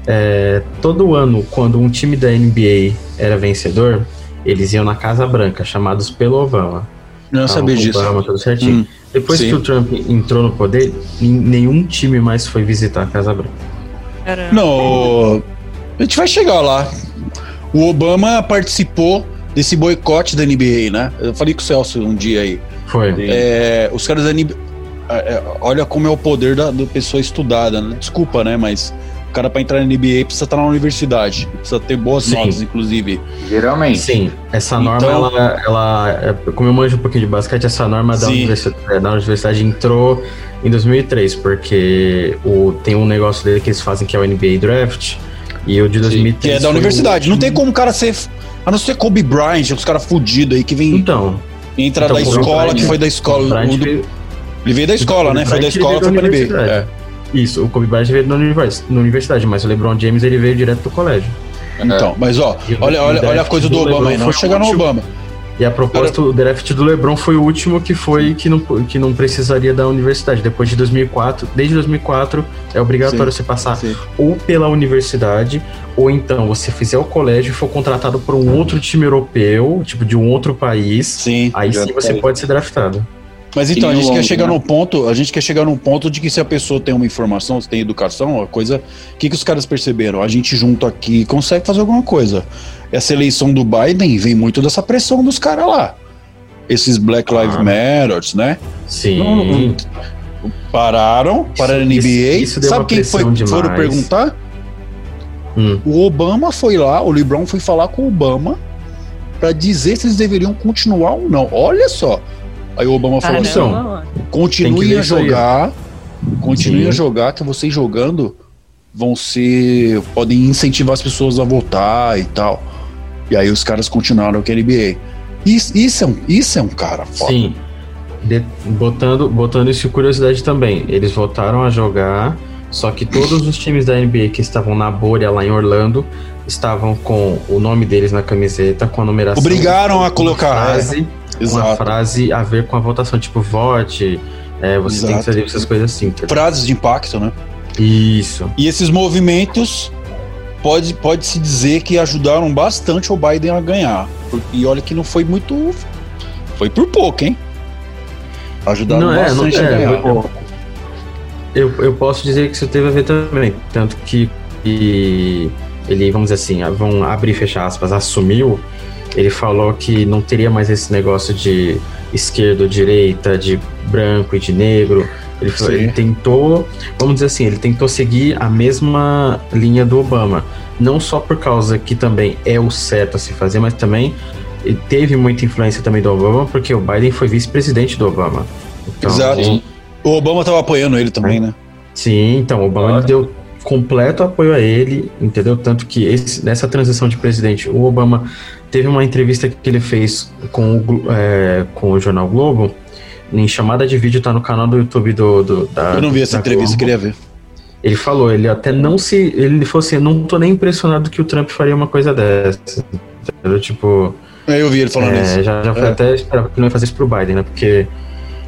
É, todo ano, quando um time da NBA era vencedor, eles iam na Casa Branca, chamados pelo Obama. Não sabia disso. Obama, tudo certinho. Hum, Depois sim. que o Trump entrou no poder, nenhum time mais foi visitar a Casa Branca. Caramba. Não, a gente vai chegar lá. O Obama participou desse boicote da NBA, né? Eu falei com o Celso um dia aí. Foi. É, os caras da NBA. é, é, olha como é o poder da, da pessoa estudada, né? Desculpa, né? Mas cara pra entrar na NBA precisa estar na universidade. Precisa ter boas Sim. notas, inclusive. Geralmente. Sim, essa norma, Então- ela, ela, é, como eu manjo um pouquinho de basquete, essa norma da Sim. universidade, é, da universidade entrou em 2003, porque o, tem um negócio dele que eles fazem que é o NBA Draft, e o de 2003 Que é da foi o universidade. Não tem como o cara ser. A não ser Kobe Bryant, os caras fudidos aí que vem Então, entra então, da escola, Bryant- que foi da escola. Bryant do- veio- ele veio da escola, né? Foi da escola, foi pra NBA. universidade. É. isso, o Kobe Bryant veio na, univers- na universidade, mas o LeBron James ele veio direto do colégio. Então, mas ó, o- olha, olha, olha a coisa do do Obama aí. Foi chegar no. Obama. E a propósito, o draft do LeBron foi o último que foi que não, que não precisaria da universidade. Depois de 2004, desde 2004, é obrigatório você passar Sim. ou pela universidade, ou então você fizer o colégio e for contratado por um outro time europeu, tipo de um outro país, Sim. aí sim você pode ser draftado. Mas então, a gente no quer longo, chegar né? no ponto, a gente quer chegar num ponto de que se a pessoa tem uma informação, se tem educação, a coisa. O que, que os caras perceberam? A gente junto aqui consegue fazer alguma coisa. Essa eleição do Biden vem muito dessa pressão dos caras lá. Esses Black Lives Ah. Matter, né? Sim. Não, não, Pararam para a Isso- NBA. isso deu Sabe quem foi pressão foram demais. perguntar? Hum. O Obama foi lá, o LeBron foi falar com o Obama para dizer se eles deveriam continuar ou não. Olha só. Aí o Obama falou assim: Continuem ver a jogar. Continuem Sim. a jogar, que vocês jogando vão ser. podem incentivar as pessoas a votar e tal. E aí os caras continuaram com a NBA. Isso, isso, é, um, isso é um cara foda. Sim. De- botando, botando isso em curiosidade também. Eles voltaram a jogar, só que todos os times da NBA que estavam na bolha lá em Orlando estavam com o nome deles na camiseta, com a numeração. Obrigaram a colocar. frase, uma Exato. frase a ver com a votação, tipo, vote, é, você tem que Exato. fazer essas coisas assim. tá? Frases de impacto, né? Isso. E esses movimentos pode, pode se dizer que ajudaram bastante o Biden a ganhar. E olha que não foi muito. Foi por pouco, hein? Ajudaram Não, é, bastante não- a é, ganhar. eu- Eu, eu posso dizer que isso teve a ver também. Tanto que, que ele, vamos dizer assim, vão abrir e fechar aspas, assumiu. Ele falou que não teria mais esse negócio de esquerda ou direita, de branco e de negro. Ele, falou- ele tentou, vamos dizer assim, ele tentou seguir a mesma linha do Obama. Não só por causa que também é o certo a se fazer, mas também teve muita influência também do Obama, porque o Biden foi vice-presidente do Obama. Então, Exato. sim. O Obama tava apoiando ele também, né? Sim, então, o Obama Claro. deu completo apoio a ele, entendeu? Tanto que esse- nessa transição de presidente, o Obama teve uma entrevista que ele fez com o, é, com o Jornal Globo, em chamada de vídeo, tá no canal do YouTube do. do da, Eu não vi essa entrevista, Globo. queria ver. Ele falou, ele até não se. Ele falou assim: não tô nem impressionado que o Trump faria uma coisa dessa. Entendeu? Tipo. É, Eu vi ele falando É, isso. já, já foi É. até esperava que ele não ia fazer isso pro Biden, né? Porque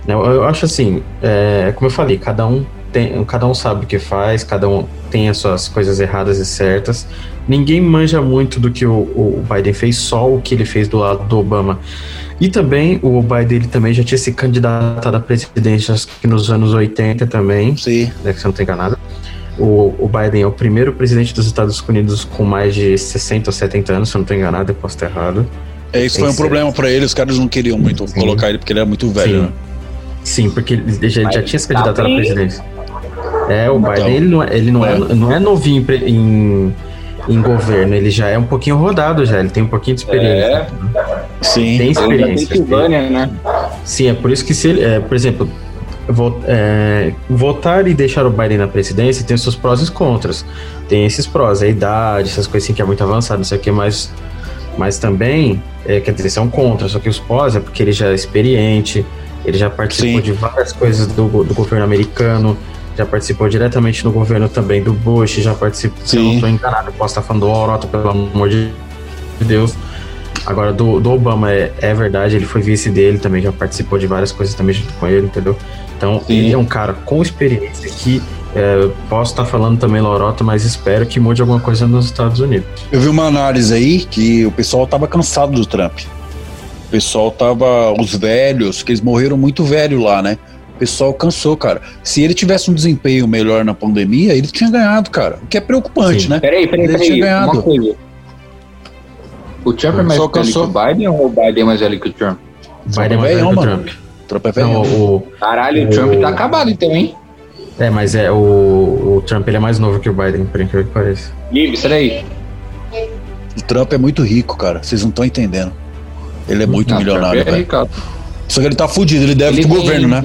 né, eu, eu acho assim, é, como eu falei, cada um tem, cada um sabe o que faz, cada um tem as suas coisas erradas e certas. Ninguém manja muito do que o, o Biden fez, só o que ele fez do lado do Obama. E também o Biden ele também já tinha se candidatado à presidência acho que nos anos 80 também, Sim. né, que você não tem enganado. O, o Biden é o primeiro presidente dos Estados Unidos com mais de 60 ou 70 anos, se eu não estou enganado, eu posso estar errado. É, isso foi um problema pra ele, os caras não queriam muito Sim. colocar ele porque ele era muito velho, Sim. né? Sim, porque ele já, ele já tinha se candidatado à presidência. É, o Então. Biden, ele não é, ele não é, não é novinho em em, governo, ele já é um pouquinho rodado já, ele tem um pouquinho de experiência. Sim. Tem da experiência. Pensilvânia, né? Sim, é por isso que se ele, é, por exemplo, é, votar e deixar o Biden na presidência tem os seus prós e os contras. Tem esses prós, a idade, essas coisas assim que é muito avançado, não sei o que, mas, mas também, é, quer dizer, são contras, só que os prós é porque ele já é experiente, ele já participou Sim. de várias coisas do, do governo americano, já participou diretamente no governo também do Bush, já participou, se eu não Sim. estou enganado, eu posso estar falando do Orota, pelo amor de Deus. Agora, do, do Obama, é, é verdade, ele foi vice dele também, já participou de várias coisas também junto com ele, entendeu? Então, Sim. ele é um cara com experiência que é, posso estar falando também lorota, mas espero que mude alguma coisa nos Estados Unidos. Eu vi uma análise aí que o pessoal tava cansado do Trump. O pessoal tava. Os velhos, que eles morreram muito velho lá, né? O pessoal cansou, cara. Se ele tivesse um desempenho melhor na pandemia, ele tinha ganhado, cara. O que é preocupante, Sim. né? Peraí, peraí, Ele peraí. tinha ganhado. O Trump é mais velho que o Biden ou o Biden é mais velho que o Trump? Biden é mais velho que o. Trump. Trump é velho. Não, o, Caralho, o O- Trump tá acabado então, hein? é, mas é o, o Trump ele é mais novo que o Biden, por incrível que pareça. Livre, peraí. O Trump é muito rico, cara. Vocês não estão entendendo. Ele é muito Não, o milionário, é velho. Só que ele tá fudido, ele deve Ele pro governo, né?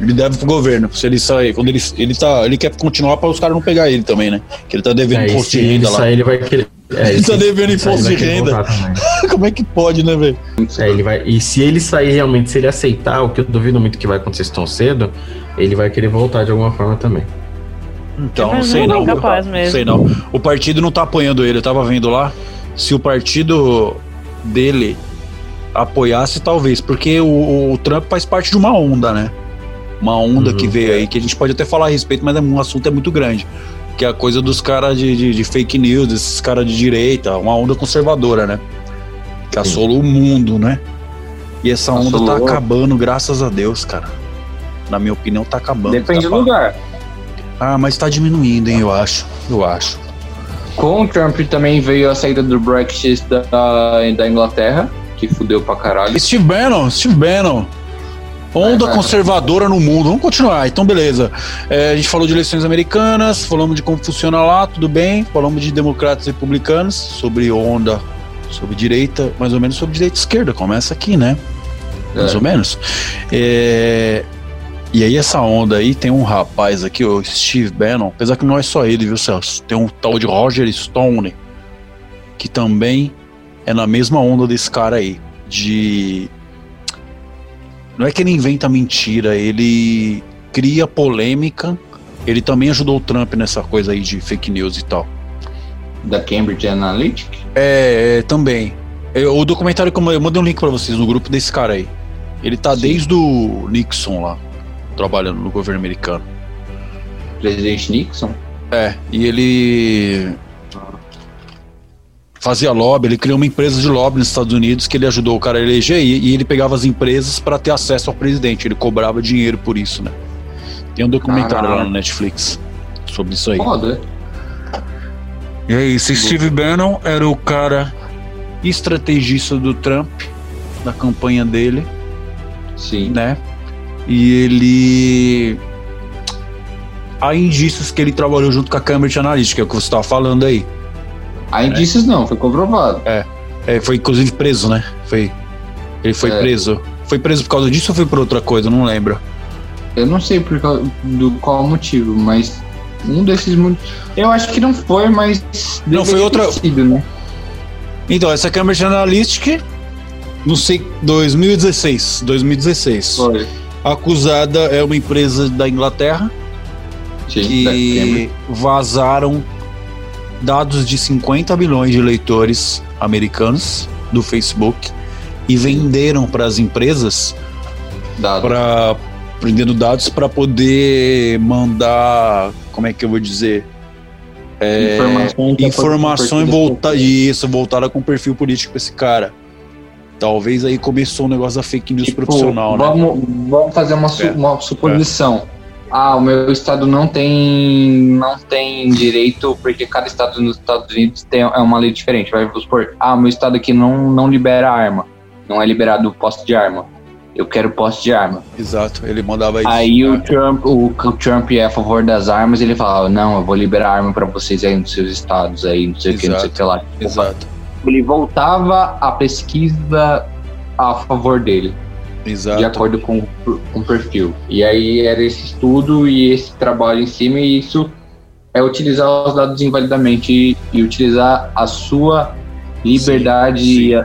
Ele deve pro governo. Se ele sair, quando ele, ele tá. Ele quer continuar para os caras não pegar ele também, né? Que ele tá devendo É, imposto de ele renda lá. sair, ele vai querer. É, Ele tá devendo imposto de renda. (laughs) Como é que pode, né, velho? É, ele vai, e se ele sair realmente, se ele aceitar, o que eu duvido muito que vai acontecer tão cedo, ele vai querer voltar de alguma forma também. Então, Mas sei não é não. capaz mesmo. Sei não. O partido não tá apoiando ele, eu tava vendo lá. Se o partido dele apoiasse, talvez. Porque o, o Trump faz parte de uma onda, né? Uma onda Uhum. que veio aí, que a gente pode até falar a respeito, mas é um assunto é muito grande. Que é a coisa dos caras de, de, de fake news, esses caras de direita, uma onda conservadora, né? Que assolou o mundo, né? E essa onda tá acabando, graças a Deus, cara. Na minha opinião, tá acabando. Depende tá do lugar. ah, mas tá diminuindo, hein, eu acho. Eu acho. Com o Trump também veio a saída do Brexit da, da Inglaterra, que fudeu pra caralho. Steve Bannon, Steve Bannon. Onda vai. conservadora no mundo. Vamos continuar, então beleza. É, a gente falou de eleições americanas, falamos de como funciona lá, tudo bem. Falamos de democratas e republicanos, sobre onda, sobre direita, mais ou menos sobre direita e esquerda. Começa aqui, né? Mais É. ou menos. É, E aí, essa onda aí, tem um rapaz aqui, o Steve Bannon, apesar que não é só ele, viu, Celso? Tem um tal de Roger Stone, que também é na mesma onda desse cara aí, de. Não é que ele inventa mentira, ele cria polêmica. Ele também ajudou o Trump nessa coisa aí de fake news e tal. Da Cambridge Analytica. É, é, também. É, o documentário que eu eu mandei um link pra vocês no grupo desse cara aí. Ele tá Sim. desde o Nixon lá, trabalhando no governo americano. Presidente Nixon. É, e ele fazia lobby, ele criou uma empresa de lobby nos Estados Unidos que ele ajudou o cara a eleger e, e ele pegava as empresas para ter acesso ao presidente, ele cobrava dinheiro por isso, né? Tem um documentário Caralho. lá no Netflix sobre isso aí. Foda. E é isso, Steve Bannon era o cara estrategista do Trump, da campanha dele, Sim. né? E ele. Há indícios que ele trabalhou junto com a Cambridge Analytica, é o que você estava falando aí. Há indícios não, foi comprovado. É, foi inclusive preso, né? Foi. Ele foi É. preso. Foi preso por causa disso ou foi por outra coisa? Eu Não lembro. Eu não sei por qual, do qual motivo, mas um desses motivos. Eu acho que não foi, mas. Não, foi outra- Sido, né? Então, essa Cambridge Analytica, não sei, 2016. 2016. Foi. Acusada é uma empresa da Inglaterra Sim, que vazaram dados de 50 milhões de leitores americanos do Facebook e venderam para as empresas para prendendo dados para poder mandar, como é que eu vou dizer, É, Informações informação e perfil voltar isso, voltada com perfil político para esse cara. Talvez aí começou o negócio da fake news Tipo, profissional, né? vamos, vamos fazer uma, su- É. uma suposição. Ah, o meu estado não tem não tem direito, porque cada estado nos Estados Unidos tem é uma lei diferente. Vai supor, ah, o meu estado aqui não, não libera arma. Não é liberado o posse de arma. Eu quero posse de arma. Exato, ele mandava isso. Aí o Trump, o, o Trump é a favor das armas, ele falava, não, eu vou liberar arma pra vocês aí nos seus estados aí, não sei o que, não sei o que lá. Exato, Ele voltava a pesquisa a favor dele. Exato. de acordo com, com o perfil. E aí era esse estudo e esse trabalho em cima, e isso é utilizar os dados invalidamente e, e utilizar a sua liberdade sim.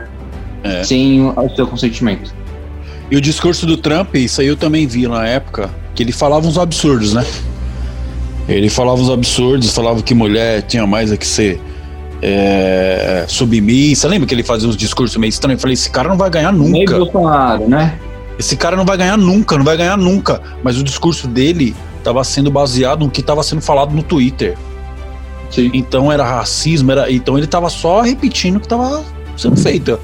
eh, sem o seu consentimento. E o discurso do Trump, isso aí eu também vi na época, que ele falava uns absurdos, né? Ele falava uns absurdos, falava que mulher tinha mais a que ser é, submissa. Lembra que ele fazia uns discursos meio estranhos? Eu falei, esse cara não vai ganhar nunca. Bolsonaro, né? Esse cara não vai ganhar nunca, não vai ganhar nunca. Mas o discurso dele estava sendo baseado no que estava sendo falado no Twitter. Sim. Então era racismo, era, então ele tava só repetindo o que tava sendo feito.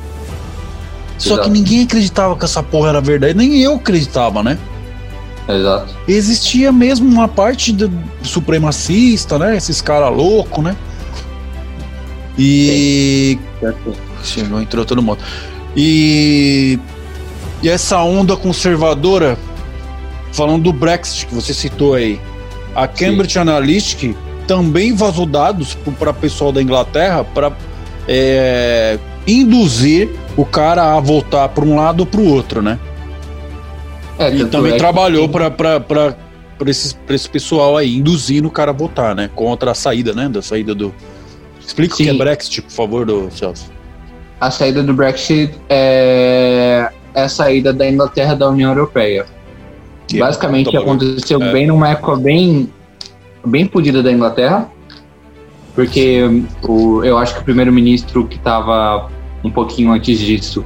Só Exato. que ninguém acreditava que essa porra era verdade, nem eu acreditava, né? Exato. Existia mesmo uma parte do supremacista, né? Esses caras loucos, né? E. Chegou, entrou todo mundo. E. E essa onda conservadora, falando do Brexit que você citou aí, a Cambridge Analytica também vazou dados para pessoal da Inglaterra para induzir o cara a voltar para um lado ou para o outro, né? É, E também é que- trabalhou para para esse, pra esse pessoal aí, induzindo o cara a votar, né? Contra a saída, né? Da saída do. Explica o que é Sim. Brexit, por favor, do Celso. a saída do Brexit é, é a saída da Inglaterra da União Europeia. Que é Basicamente aconteceu É. bem numa época bem bem fodida da Inglaterra, porque o, eu acho que o primeiro-ministro que estava um pouquinho antes disso,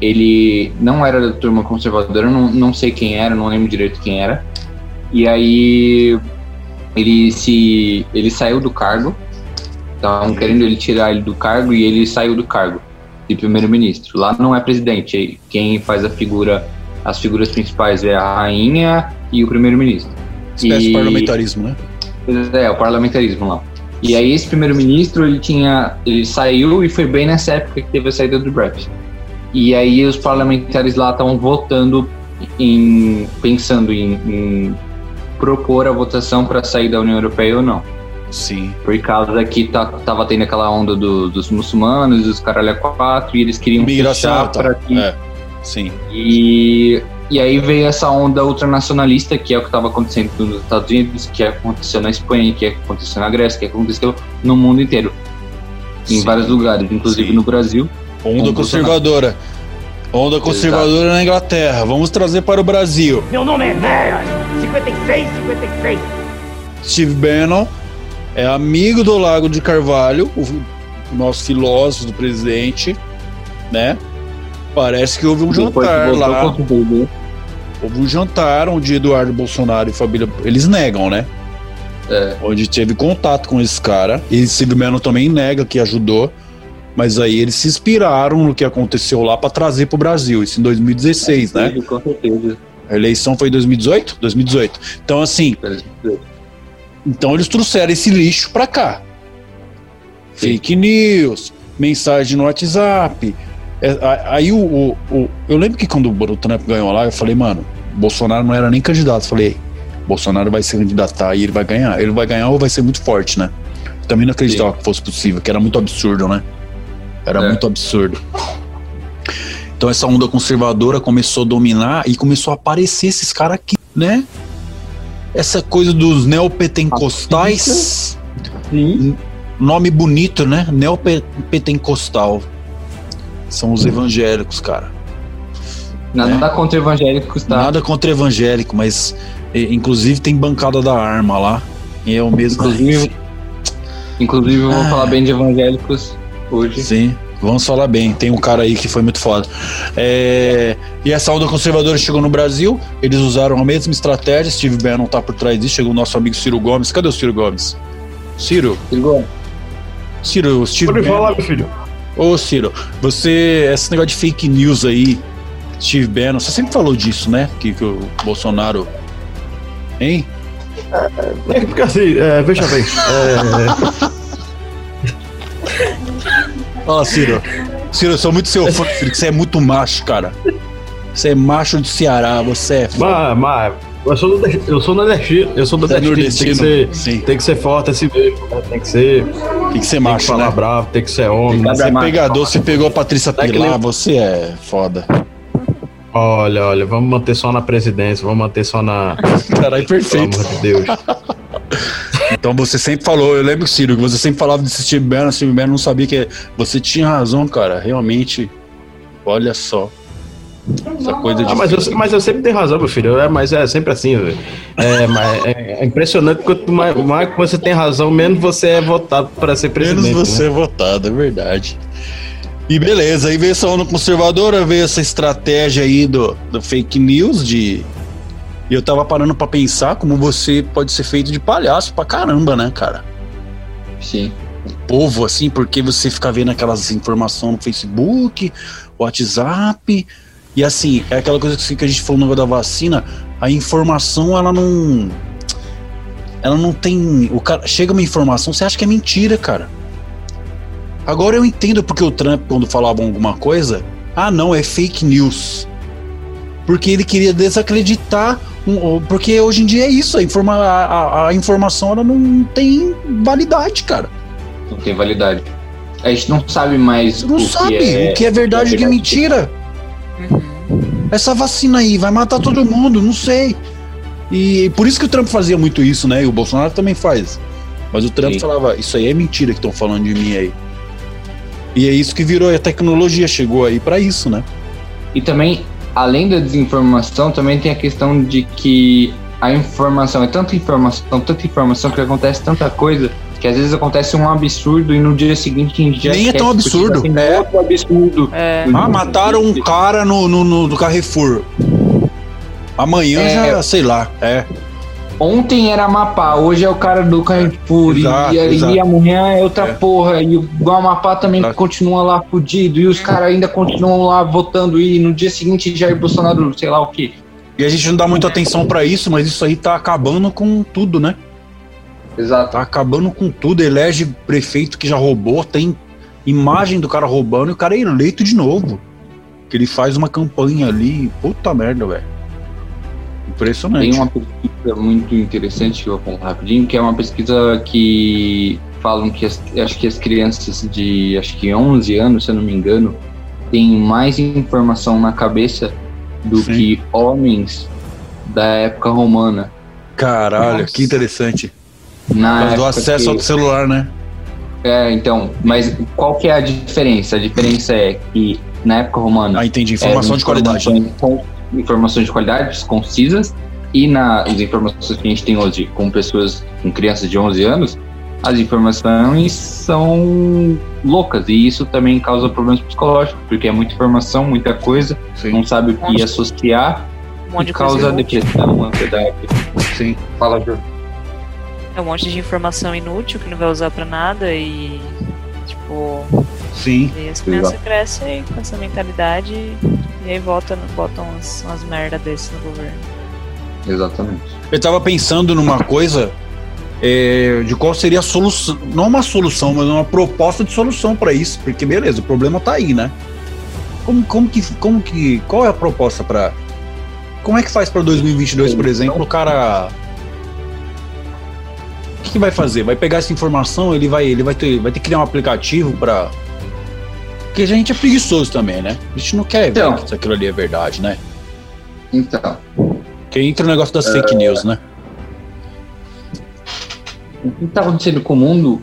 ele não era da turma conservadora, não, não sei quem era, não lembro direito quem era. E aí ele se ele saiu do cargo, estavam querendo ele tirar ele do cargo e ele saiu do cargo de primeiro-ministro. Lá não é presidente, quem faz a figura, as figuras principais é a rainha e o primeiro-ministro. Espécie E- parlamentarismo, né? É, o parlamentarismo lá. E aí esse primeiro-ministro, ele tinha, ele saiu e foi bem nessa época que teve a saída do Brexit. E aí os parlamentares lá estavam votando em pensando em, em propor a votação para sair da União Europeia ou não. Sim. Por causa que tá, tava tendo aquela onda do- dos muçulmanos, dos caralho a quatro, e eles queriam Migração, fechar tá. para que É. Sim. e, e aí veio essa onda ultranacionalista, que é o que estava acontecendo nos Estados Unidos, que aconteceu na Espanha, que aconteceu na Grécia, que aconteceu no mundo inteiro. Em Sim. vários lugares, inclusive Sim. no Brasil. Onda conservadora. Onda conservadora na Inglaterra. Vamos trazer para o Brasil. Meu nome é Enéas, 56, 56. Steve Bannon é amigo do Lago de Carvalho, o nosso filósofo do presidente, né? Parece que houve um Depois jantar lá. tudo. Houve um jantar onde Eduardo Bolsonaro e família. Eles negam, né? É. Onde teve contato com esse cara. E Bannon também nega que ajudou. Mas aí eles se inspiraram no que aconteceu lá para trazer pro Brasil. Isso em 2016, né? Com certeza. A eleição foi em 2018? 2018. Então, assim, então eles trouxeram esse lixo pra cá. Sim. Fake news, mensagem no WhatsApp. É, aí o, o- o- Eu lembro que quando o Trump ganhou lá, eu falei, mano, Bolsonaro não era nem candidato. Eu falei, Bolsonaro vai se candidatar e ele vai ganhar. Ele vai ganhar ou vai ser muito forte, né? Eu também não acreditava que fosse possível, que era muito absurdo, né? Era É. muito absurdo. Então essa onda conservadora começou a dominar e começou a aparecer esses caras aqui, né? Essa coisa dos neopentecostais. Sim. Nome bonito, né? Neopentecostal. São os evangélicos, cara. Nada contra evangélicos, tá? Nada contra evangélico, mas inclusive tem bancada da arma lá. E é o mesmo. Inclusive- Inclusive, eu vou Ah. falar bem de evangélicos hoje. Sim, vamos falar bem. Tem um cara aí que foi muito foda. É, E essa onda conservadora chegou no Brasil, eles usaram a mesma estratégia. Steve Bannon tá por trás disso. Chegou o nosso amigo Ciro Gomes. Cadê o Ciro Gomes? Ciro, Ligou? Ciro, o Steve Pode Bannon. falar, meu filho. Ô, Ciro, você. Esse negócio de fake news aí, Steve Bannon, você sempre falou disso, né? Que, que o Bolsonaro. Hein? É porque assim, é, veja bem. É, Fala, Ciro. Ciro, eu sou muito seu fã, Ciro, que você é muito macho, cara. Você é macho do Ceará, você é foda. mas, mas eu sou do nordestino, eu sou nordestino, eu sou do é nordestino, tem que ser, Sim. tem que ser forte assim mesmo, né? tem que ser, Tem que ser tem que macho, falar né? bravo, tem que ser homem. Tem que Você é macho. pegador, você pegou a Patrícia é Pilar, nem- você é foda. Olha, olha, vamos manter só na presidência, vamos manter só na, (laughs) Caralho, pelo perfeito. amor de Deus. (laughs) Então você sempre falou, eu lembro, Ciro, que você sempre falava desse Steve Bannon, Steve Bannon não sabia que você tinha razão, cara. Realmente, olha só. Essa coisa de. Ah, mas, eu, mas eu sempre tenho razão, meu filho. É, mas é sempre assim, velho. É, mas é, é impressionante quanto mais, mais que você tem razão, menos você é votado para ser presidente. Menos você né? é votado, é verdade. E beleza, aí veio essa onda conservadora, veio essa estratégia aí do, do fake news de. E eu tava parando pra pensar como você pode ser feito de palhaço pra caramba, né, cara? Sim. povo, assim, porque você fica vendo aquelas informações no Facebook, WhatsApp, e assim, é aquela coisa que a gente falou no negócio da vacina, a informação, ela não. Ela não tem. O cara, chega uma informação, você acha que é mentira, cara. Agora eu entendo porque o Trump, quando falava alguma coisa, ah, não, é fake news. Porque ele queria desacreditar. um- Porque hoje em dia é isso, a, informa, a, a- informação ela não tem validade, cara. Não tem validade. A gente não sabe mais não o sabe que é... o que é verdade e o que é mentira. Uhum. Essa vacina aí vai matar todo mundo, não sei. E por isso que o Trump fazia muito isso, né? E o Bolsonaro também faz. Mas o Trump Sim. falava, isso aí é mentira que estão falando de mim aí. E é isso que virou, e a tecnologia chegou aí pra isso, né? E também, além da desinformação, também tem a questão de que a informação é tanta informação, tanta informação que acontece tanta coisa que às vezes acontece um absurdo e no dia seguinte a gente já Nem é tão porque absurdo, já tem é. outro absurdo. É. Ah, mataram um cara no, no, no- do Carrefour. Amanhã É. já, sei lá, é. Ontem era Amapá, hoje é o cara do Carrefour, e- Exato, e, exato. amanhã é outra É. porra, e o Amapá também Exato. continua lá fudido, e os caras ainda continuam lá votando, e no dia seguinte Jair Bolsonaro, sei lá o que. E a gente não dá muita atenção pra isso, mas isso aí tá acabando com tudo, né? Exato. Tá acabando com tudo. Elege prefeito que já roubou, tem imagem do cara roubando e o cara é eleito de novo. Que ele faz uma campanha ali. Puta merda, velho. Impressionante. Tem uma pesquisa muito interessante que eu vou falar rapidinho, que é uma pesquisa que falam que as, acho que as crianças de acho que 11 anos, se eu não me engano, têm mais informação na cabeça do Sim. que homens da época romana. Caralho, Nossa. que interessante. Na Mas do acesso que- ao celular, né? É, então, mas qual que é a diferença? A diferença é que na época romana Ah, entendi. Informação de qualidade. informações com- informações de qualidade, concisas, e nas informações que a gente tem hoje com pessoas, com crianças de 11 anos, as informações são loucas, e isso também causa problemas psicológicos, porque é muita informação, muita coisa, Sim, não sabe o que associar, Um monte e causa depressão, ansiedade. sim. Fala, Ju. É um monte de informação inútil que não vai usar pra nada e. Tipo. Sim. E as crianças crescem com essa mentalidade e aí votam, botam umas, umas merda desses no governo. Exatamente. Eu tava pensando numa coisa é, de qual seria a solução, não uma solução, mas uma proposta de solução pra isso, porque beleza, o problema tá aí, né? Como, como que, como que, qual é a proposta pra como é que faz pra 2022, por exemplo, o cara o que, que vai fazer? Vai pegar essa informação, ele vai, ele vai ter, vai ter que criar um aplicativo pra porque a gente é preguiçoso também, né? A gente não quer Então. ver se aquilo ali é verdade, né? Então, Porque entra o negócio das fake news, né? o que está acontecendo com o mundo,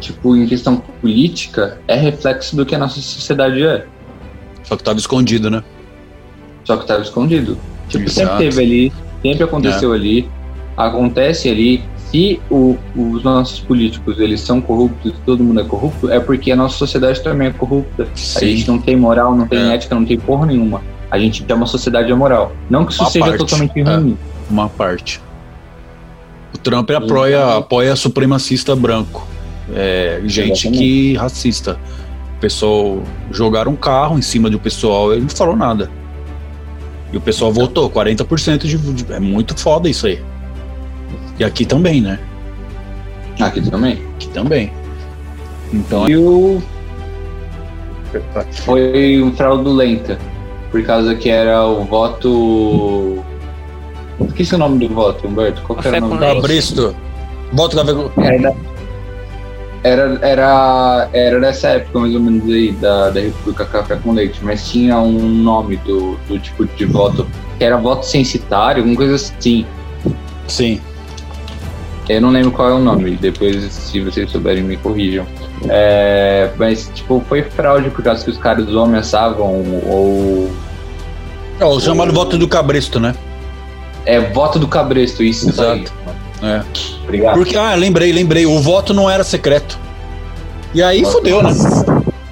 tipo, em questão política, é reflexo do que a nossa sociedade é. Só que tava escondido, né? Só que estava escondido. Tipo, Exato. sempre teve ali, sempre aconteceu ali, acontece ali. Se o- os nossos políticos eles são corruptos, todo mundo é corrupto, é porque a nossa sociedade também é corrupta. A gente não tem moral, não tem É. ética, não tem porra nenhuma. A gente é uma sociedade amoral. Não que isso Uma seja parte, totalmente é. ruim. uma parte. O Trump apoia, apoia supremacista branco. É, gente Exatamente. que racista. O pessoal jogaram um carro em cima do pessoal, ele não falou nada. E o pessoal votou, 40% de, de. É muito foda isso aí. E aqui também, né? Aqui também. Aqui também. Então, E o foi um fraudulenta. Por causa que era o voto. Esqueci o nome do voto, Humberto. Qual que era o Café nome com do voto? Volta café com. Era, era, era, era dessa época, mais ou menos aí, da, da República Café com Leite, mas tinha um nome do, do tipo de voto, que era voto censitário, alguma coisa assim. Sim. Eu não lembro qual é o nome, depois, se vocês souberem, me corrijam. É, mas, tipo, foi fraude por causa que os caras ou ameaçavam ou. É o chamado voto do Cabresto, né? É voto do cabresto, isso. Exato. Aí. É. Obrigado. Porque, ah, lembrei, lembrei. O voto não era secreto. E aí Voto- fudeu, né?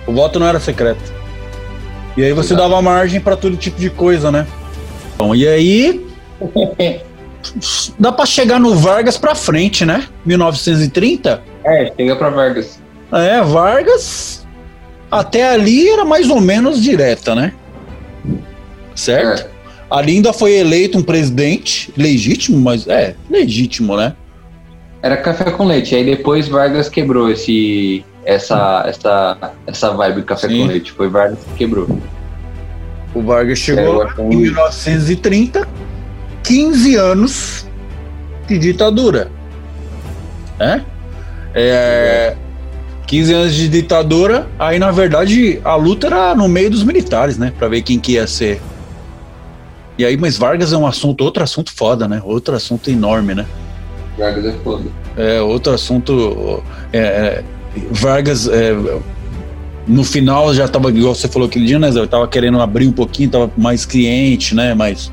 O voto não era secreto. E aí você Exato. dava margem pra todo tipo de coisa, né? Bom, e aí (laughs) dá pra chegar no Vargas pra frente, né? 1930. É, chega pra Vargas. É, Vargas até ali era mais ou menos direta, né? Certo? É. Ali ainda foi eleito um presidente legítimo, mas é, legítimo, né? Era café com leite. Aí depois Vargas quebrou esse, essa, essa, essa vibe café Sim. com leite. Foi Vargas que quebrou. O Vargas É, chegou lá acho em que- 1930, 15 anos de ditadura. É? É, 15 anos de ditadura, aí na verdade a luta era no meio dos militares, né? Pra ver quem que ia ser. E aí, mas Vargas é um assunto, outro assunto foda, né? Outro assunto enorme, né? Vargas é foda. É, outro assunto. é, é, Vargas, é, no final já tava, igual você falou aquele dia, né? Zé? Eu tava querendo abrir um pouquinho, tava mais cliente, né? Mas.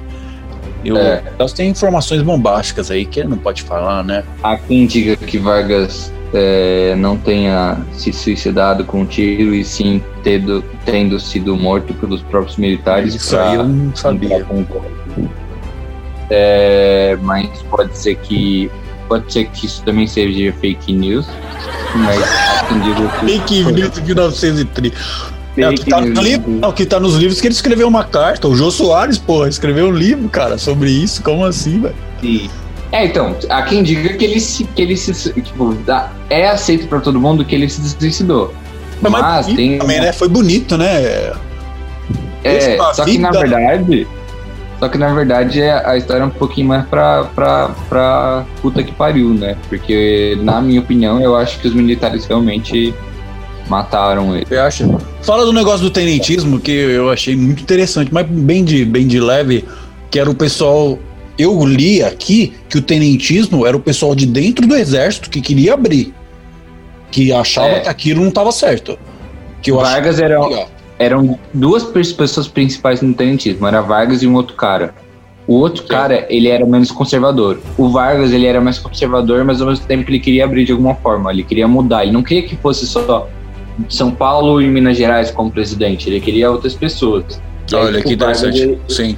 Eu, É. Nós tem informações bombásticas aí que ele não pode falar, né? Há quem diga que Vargas é, não tenha se suicidado com um tiro e sim tendo, tendo sido morto pelos próprios militares. Isso pra- aí eu não sabia. É, mas pode ser que pode ser que isso também seja fake news. Mas há quem diga que Fake news de 1930. É, o que tá nos livros, não, o que tá nos livros que ele escreveu uma carta. O Jô Soares, pô, escreveu um livro, cara, sobre isso. Como assim, velho? Sim. É, então, há quem diga que ele se. Que ele se tipo, é aceito pra todo mundo que ele se suicidou. Mas, Mas bonito tem- também, né? Foi bonito, né? É, só que na verdade. Só que na verdade é- a história é um pouquinho mais pra, pra, pra puta que pariu, né? Porque, na minha opinião, eu acho que os militares realmente mataram ele. Você acha? Fala do negócio do tenentismo, que eu achei muito interessante, mas bem de, bem de leve, que era o pessoal. Eu li aqui que o tenentismo era o pessoal de dentro do exército que queria abrir. Que achava É. que aquilo não estava certo. Que eu acho Vargas era, eram duas pessoas principais no tenentismo, era Vargas e um outro cara. O outro cara, ele era menos conservador. O Vargas, ele era mais conservador, mas ao mesmo tempo ele queria abrir de alguma forma, ele queria mudar. Ele não queria que fosse só São Paulo e Minas Gerais como presidente, ele queria outras pessoas. E aí, Olha tipo, que o Vargas, interessante. ele- Sim.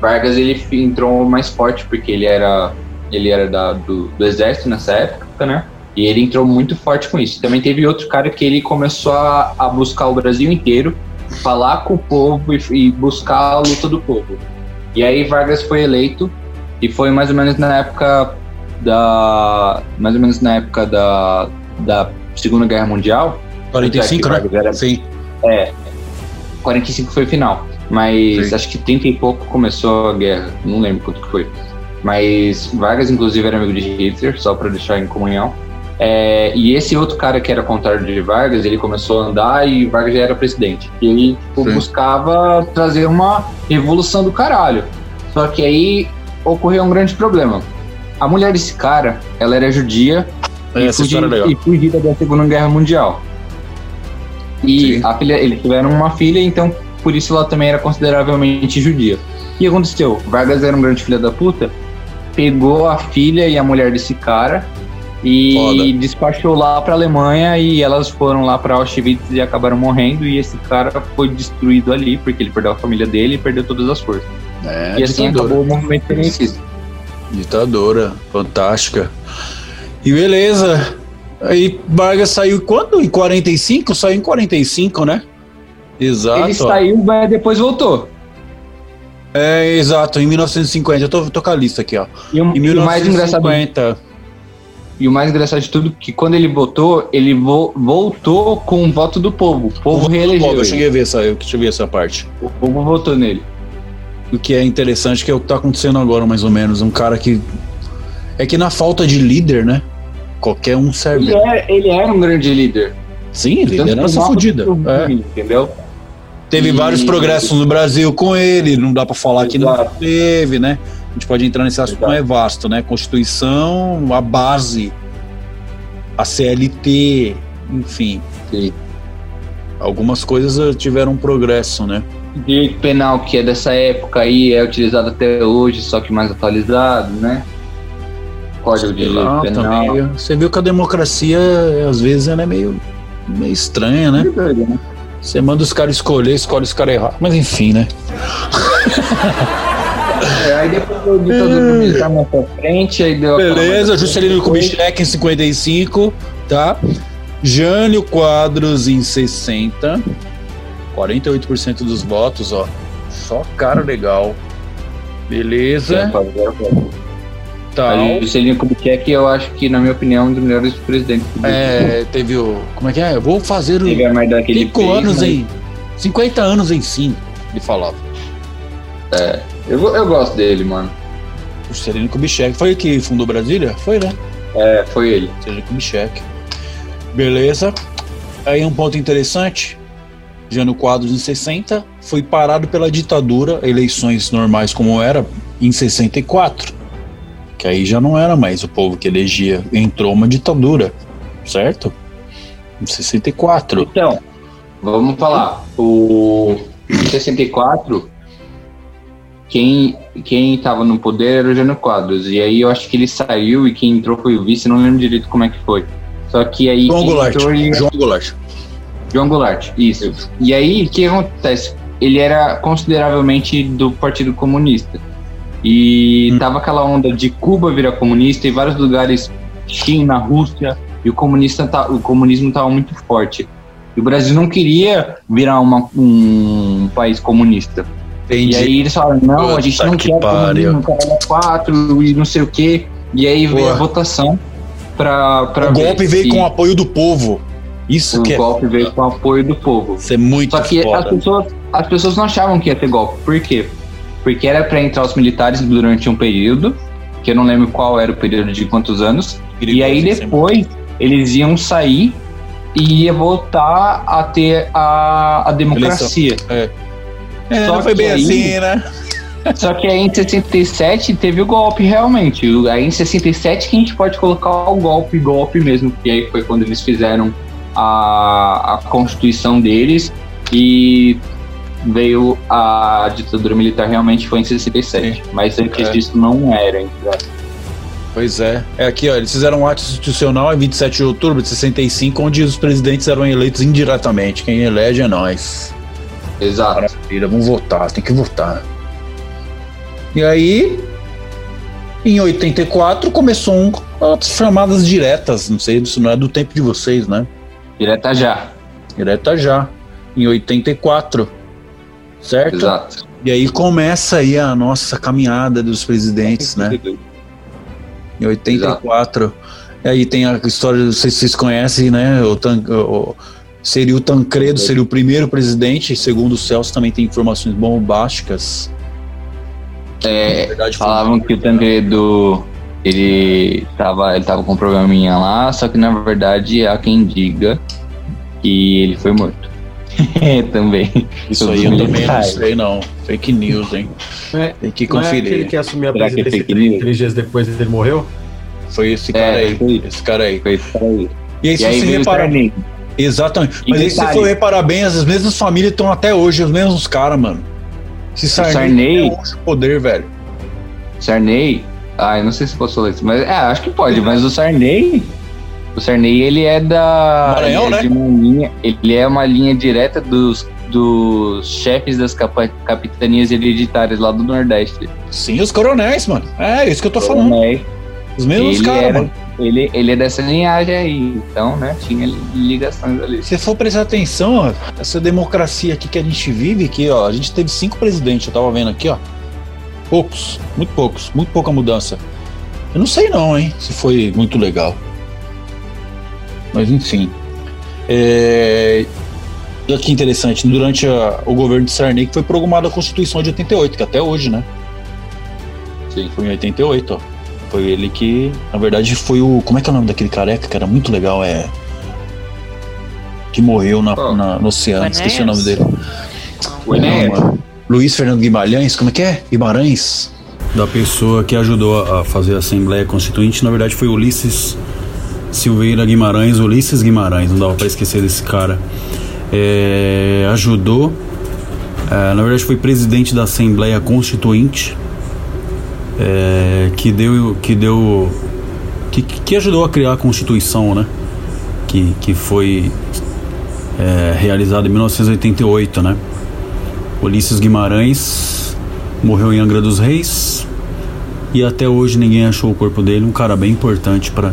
Vargas ele entrou mais forte porque ele era ele era da, do, do exército nessa época, né? E ele entrou muito forte com isso. Também teve outro cara que ele começou a, a buscar o Brasil inteiro, falar com o povo e, e buscar a luta do povo. E aí Vargas foi eleito e foi mais ou menos na época da mais ou menos na época da, da Segunda Guerra Mundial. 45, né? Era, Sim. é, 45 foi o final. Mas Sim. acho que 30 e pouco começou a guerra. Não lembro quanto que foi. Mas Vargas, inclusive, era amigo de Hitler, só para deixar em comunhão. É, e esse outro cara que era contrário de Vargas, ele começou a andar e Vargas já era presidente. E ele tipo, buscava trazer uma revolução do caralho. Só que aí ocorreu um grande problema. A mulher desse cara, ela era judia É, e, e fugida da Segunda Guerra Mundial. E Sim. a filha, eles tiveram uma filha, então por isso ela também era consideravelmente judia. O que aconteceu? Vargas era um grande filho da puta, pegou a filha e a mulher desse cara e Foda. despachou lá pra Alemanha e elas foram lá pra Auschwitz e acabaram morrendo e esse cara foi destruído ali porque ele perdeu a família dele e perdeu todas as forças. É, e assim ditadora. acabou o movimento feminista. Ditadora, fantástica. E beleza. Aí Vargas saiu quando? Em 45? Saiu em 45, né? Exato. Ele saiu, mas depois voltou. É, exato, em 1950. Eu tô, tô com a lista aqui, ó. E o, Em e o mais engraçado 1950. E o mais engraçado de tudo é que quando ele votou, ele vo- voltou com o voto do povo. O povo reelegeu. Pô, eu cheguei a ver essa, eu deixa eu ver essa parte. O povo votou nele. O que é interessante que é o que tá acontecendo agora, mais ou menos. Um cara que. É que na falta de líder, né? Qualquer um serve. Ele era, ele era um grande líder. Sim, liderança fodida. É. Entendeu? Teve E- vários progressos no Brasil com ele, não dá pra falar que não Exato. teve, né? A gente pode entrar nesse assunto, Exato. é vasto, né? Constituição, a base, a CLT, enfim. Sim. Algumas coisas eh, tiveram progresso, né? Direito penal, que é dessa época aí, é utilizado até hoje, só que mais atualizado, né? Código de lá, Penal. também, você viu que a democracia, às vezes, ela é meio, meio estranha, né? Né? Você manda os caras escolher, escolhe os caras errados. Mas enfim, né? (laughs) É, aí depois o ditadura militar mais pra frente, aí deu Beleza, Juscelino Kubitschek em 55, tá? Jânio Quadros em 60. 48% dos votos, ó. Só cara legal. Beleza. Tá. Aí o Celino Kubitschek, eu acho que, na minha opinião, é um dos melhores presidentes do Brasil. É, teve o. Como é que é? Eu vou fazer o. 5 fez, anos mas em. 50 anos em 5, ele falava. Eu, vou- eu gosto dele, mano. O Juscelino Kubitschek. Foi ele que fundou Brasília? Foi, né? É, foi ele. Seja Kubitschek. Beleza. Aí um ponto interessante. Jânio Quadros em 60 foi parado pela ditadura, eleições normais como era, em 64. Que aí já não era mais o povo que elegia. Entrou uma ditadura, certo? Em 64. Então, vamos falar. O em 64, quem, quem tava no poder era o Jânio Quadros. E aí eu acho que ele saiu e quem entrou foi o vice, não lembro direito como é que foi. Só que aí. João quem Goulart. entrou e- João Goulart. João Goulart, isso. E aí, o que acontece? Ele era consideravelmente do Partido Comunista. E Hum. tava aquela onda de Cuba virar comunista e vários lugares, China, Rússia, e o, comunista tá, o comunismo estava muito forte. E o Brasil não queria virar uma- um país comunista. Entendi. E aí eles falaram, não, a gente Puta não que quer pariu. comunismo, caralho, quatro e não sei o quê. E aí veio Boa. a votação pra, pra o golpe veio se com o apoio do povo. Isso o que é, golpe veio com o apoio do povo. isso é muito Só que as pessoas, as pessoas não achavam que ia ter golpe. Por quê? Porque era pra entrar os militares durante um período, que eu não lembro qual era o período de quantos anos, e aí depois eles iam sair e ia voltar a ter a, a democracia. É, Só não foi bem aí- assim, né? (laughs) Só que aí em 67 teve o golpe realmente. Aí em 67 que a gente pode colocar o golpe, golpe mesmo, que aí foi quando eles fizeram a, a constituição deles e veio a ditadura militar realmente foi em 67. Mas antes É. disso não era. entendeu? Pois é. É aqui, ó. Eles fizeram um ato institucional em 27 de outubro de 65, onde os presidentes eram eleitos indiretamente. Quem elege é nós. Exato. Maravilha, vamos votar, tem que votar. E aí, Em 84 começou um, as chamadas diretas, não sei, isso não é do tempo de vocês, né? Direta já. Direta já. Em 84. Certo? Exato. E aí começa aí a nossa caminhada dos presidentes, né? Em 84. E aí tem a história, não sei se vocês conhecem, né? O, Tan, o, seria o Tancredo, seria o primeiro presidente. Segundo o Celso, também tem informações bombásticas. É, verdade, falavam que o Tancredo ele tava, ele tava com um probleminha lá, só que na verdade há quem diga que ele foi morto. (laughs) também. Isso aí eu também não sei, não. Fake news, hein? É, Tem que Não é aquele conferir. que assumiu a Será é presidência fake três, dias depois ele morreu? Foi esse É, cara aí. foi. Esse cara aí. Foi isso aí. E aí, se E aí você reparar. Exatamente. E Mas aí, se você for reparar bem, as mesmas famílias estão até hoje, os mesmos caras, mano. Esse Sarney, Sarney- o poder, velho. Sarney, ah, eu não sei se posso falar isso, mas é, acho que pode, mas o Sarney, o Sarney ele é da Maranhão, ele é né? de uma linha, ele é uma linha direta dos dos chefes das capa- capitanias hereditárias lá do Nordeste. Sim, os coronéis, mano. É, isso que eu tô falando. Né? Os mesmos caras, era- mano. Ele, ele é dessa linhagem aí, então, né, tinha ligações ali. Se for prestar atenção, ó, essa democracia aqui que a gente vive, aqui, ó, a gente teve cinco presidentes, eu tava vendo aqui, ó. Poucos, muito poucos, muito pouca mudança. Eu não sei não, hein, se foi muito legal. Mas enfim. É... Olha que interessante, durante a- o governo de Sarney que foi programada a Constituição de 88, que até hoje, né? Sim. Foi em 88, ó. Foi ele que, na verdade, foi o. Como é que é o nome daquele careca que era muito legal? É. Que morreu na, Qual? na- no oceano, esqueci o nome dele. O? Não, mano. Luiz Fernando Guimarães, como é que é? Guimarães? da pessoa que ajudou a a fazer a Assembleia Constituinte, na verdade foi Ulisses Silveira Guimarães, Ulisses Guimarães, não dava para esquecer desse cara. É, ajudou, é, na verdade foi presidente da Assembleia Constituinte, é, que deu, que deu, que, que ajudou a criar a Constituição, né? Que, que foi é, realizada em 1988, né? Ulisses Guimarães morreu em Angra dos Reis e até hoje ninguém achou o corpo dele. Um cara bem importante para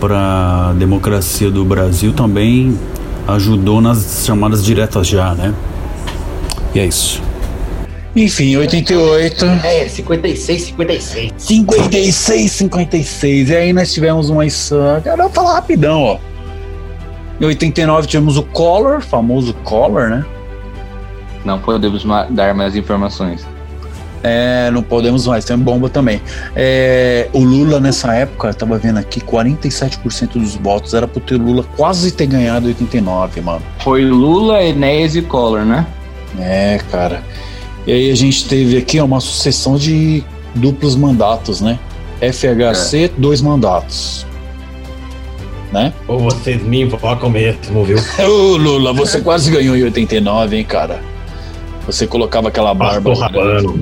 para democracia do Brasil também ajudou nas chamadas diretas já, né? E é isso. Enfim, 88. É, 56, 56. 56, 56. E aí nós tivemos uma. Cara, eu vou falar rapidão, ó. Em 89 tivemos o Collor, famoso Collor, né? Não podemos dar mais informações. É, não podemos mais, tem bomba também. É, o Lula nessa época, eu tava vendo aqui, 47% dos votos era pro ter Lula quase ter ganhado 89, mano. Foi Lula, Enéas e Collor, né? É, cara. E aí a gente teve aqui ó, uma sucessão de duplos mandatos, né? FHC, dois mandatos. Né? Ou vocês me invocam mesmo, viu? (laughs) Ô Lula, você quase ganhou em 89, hein, cara? Você colocava aquela barba. Passou rapando.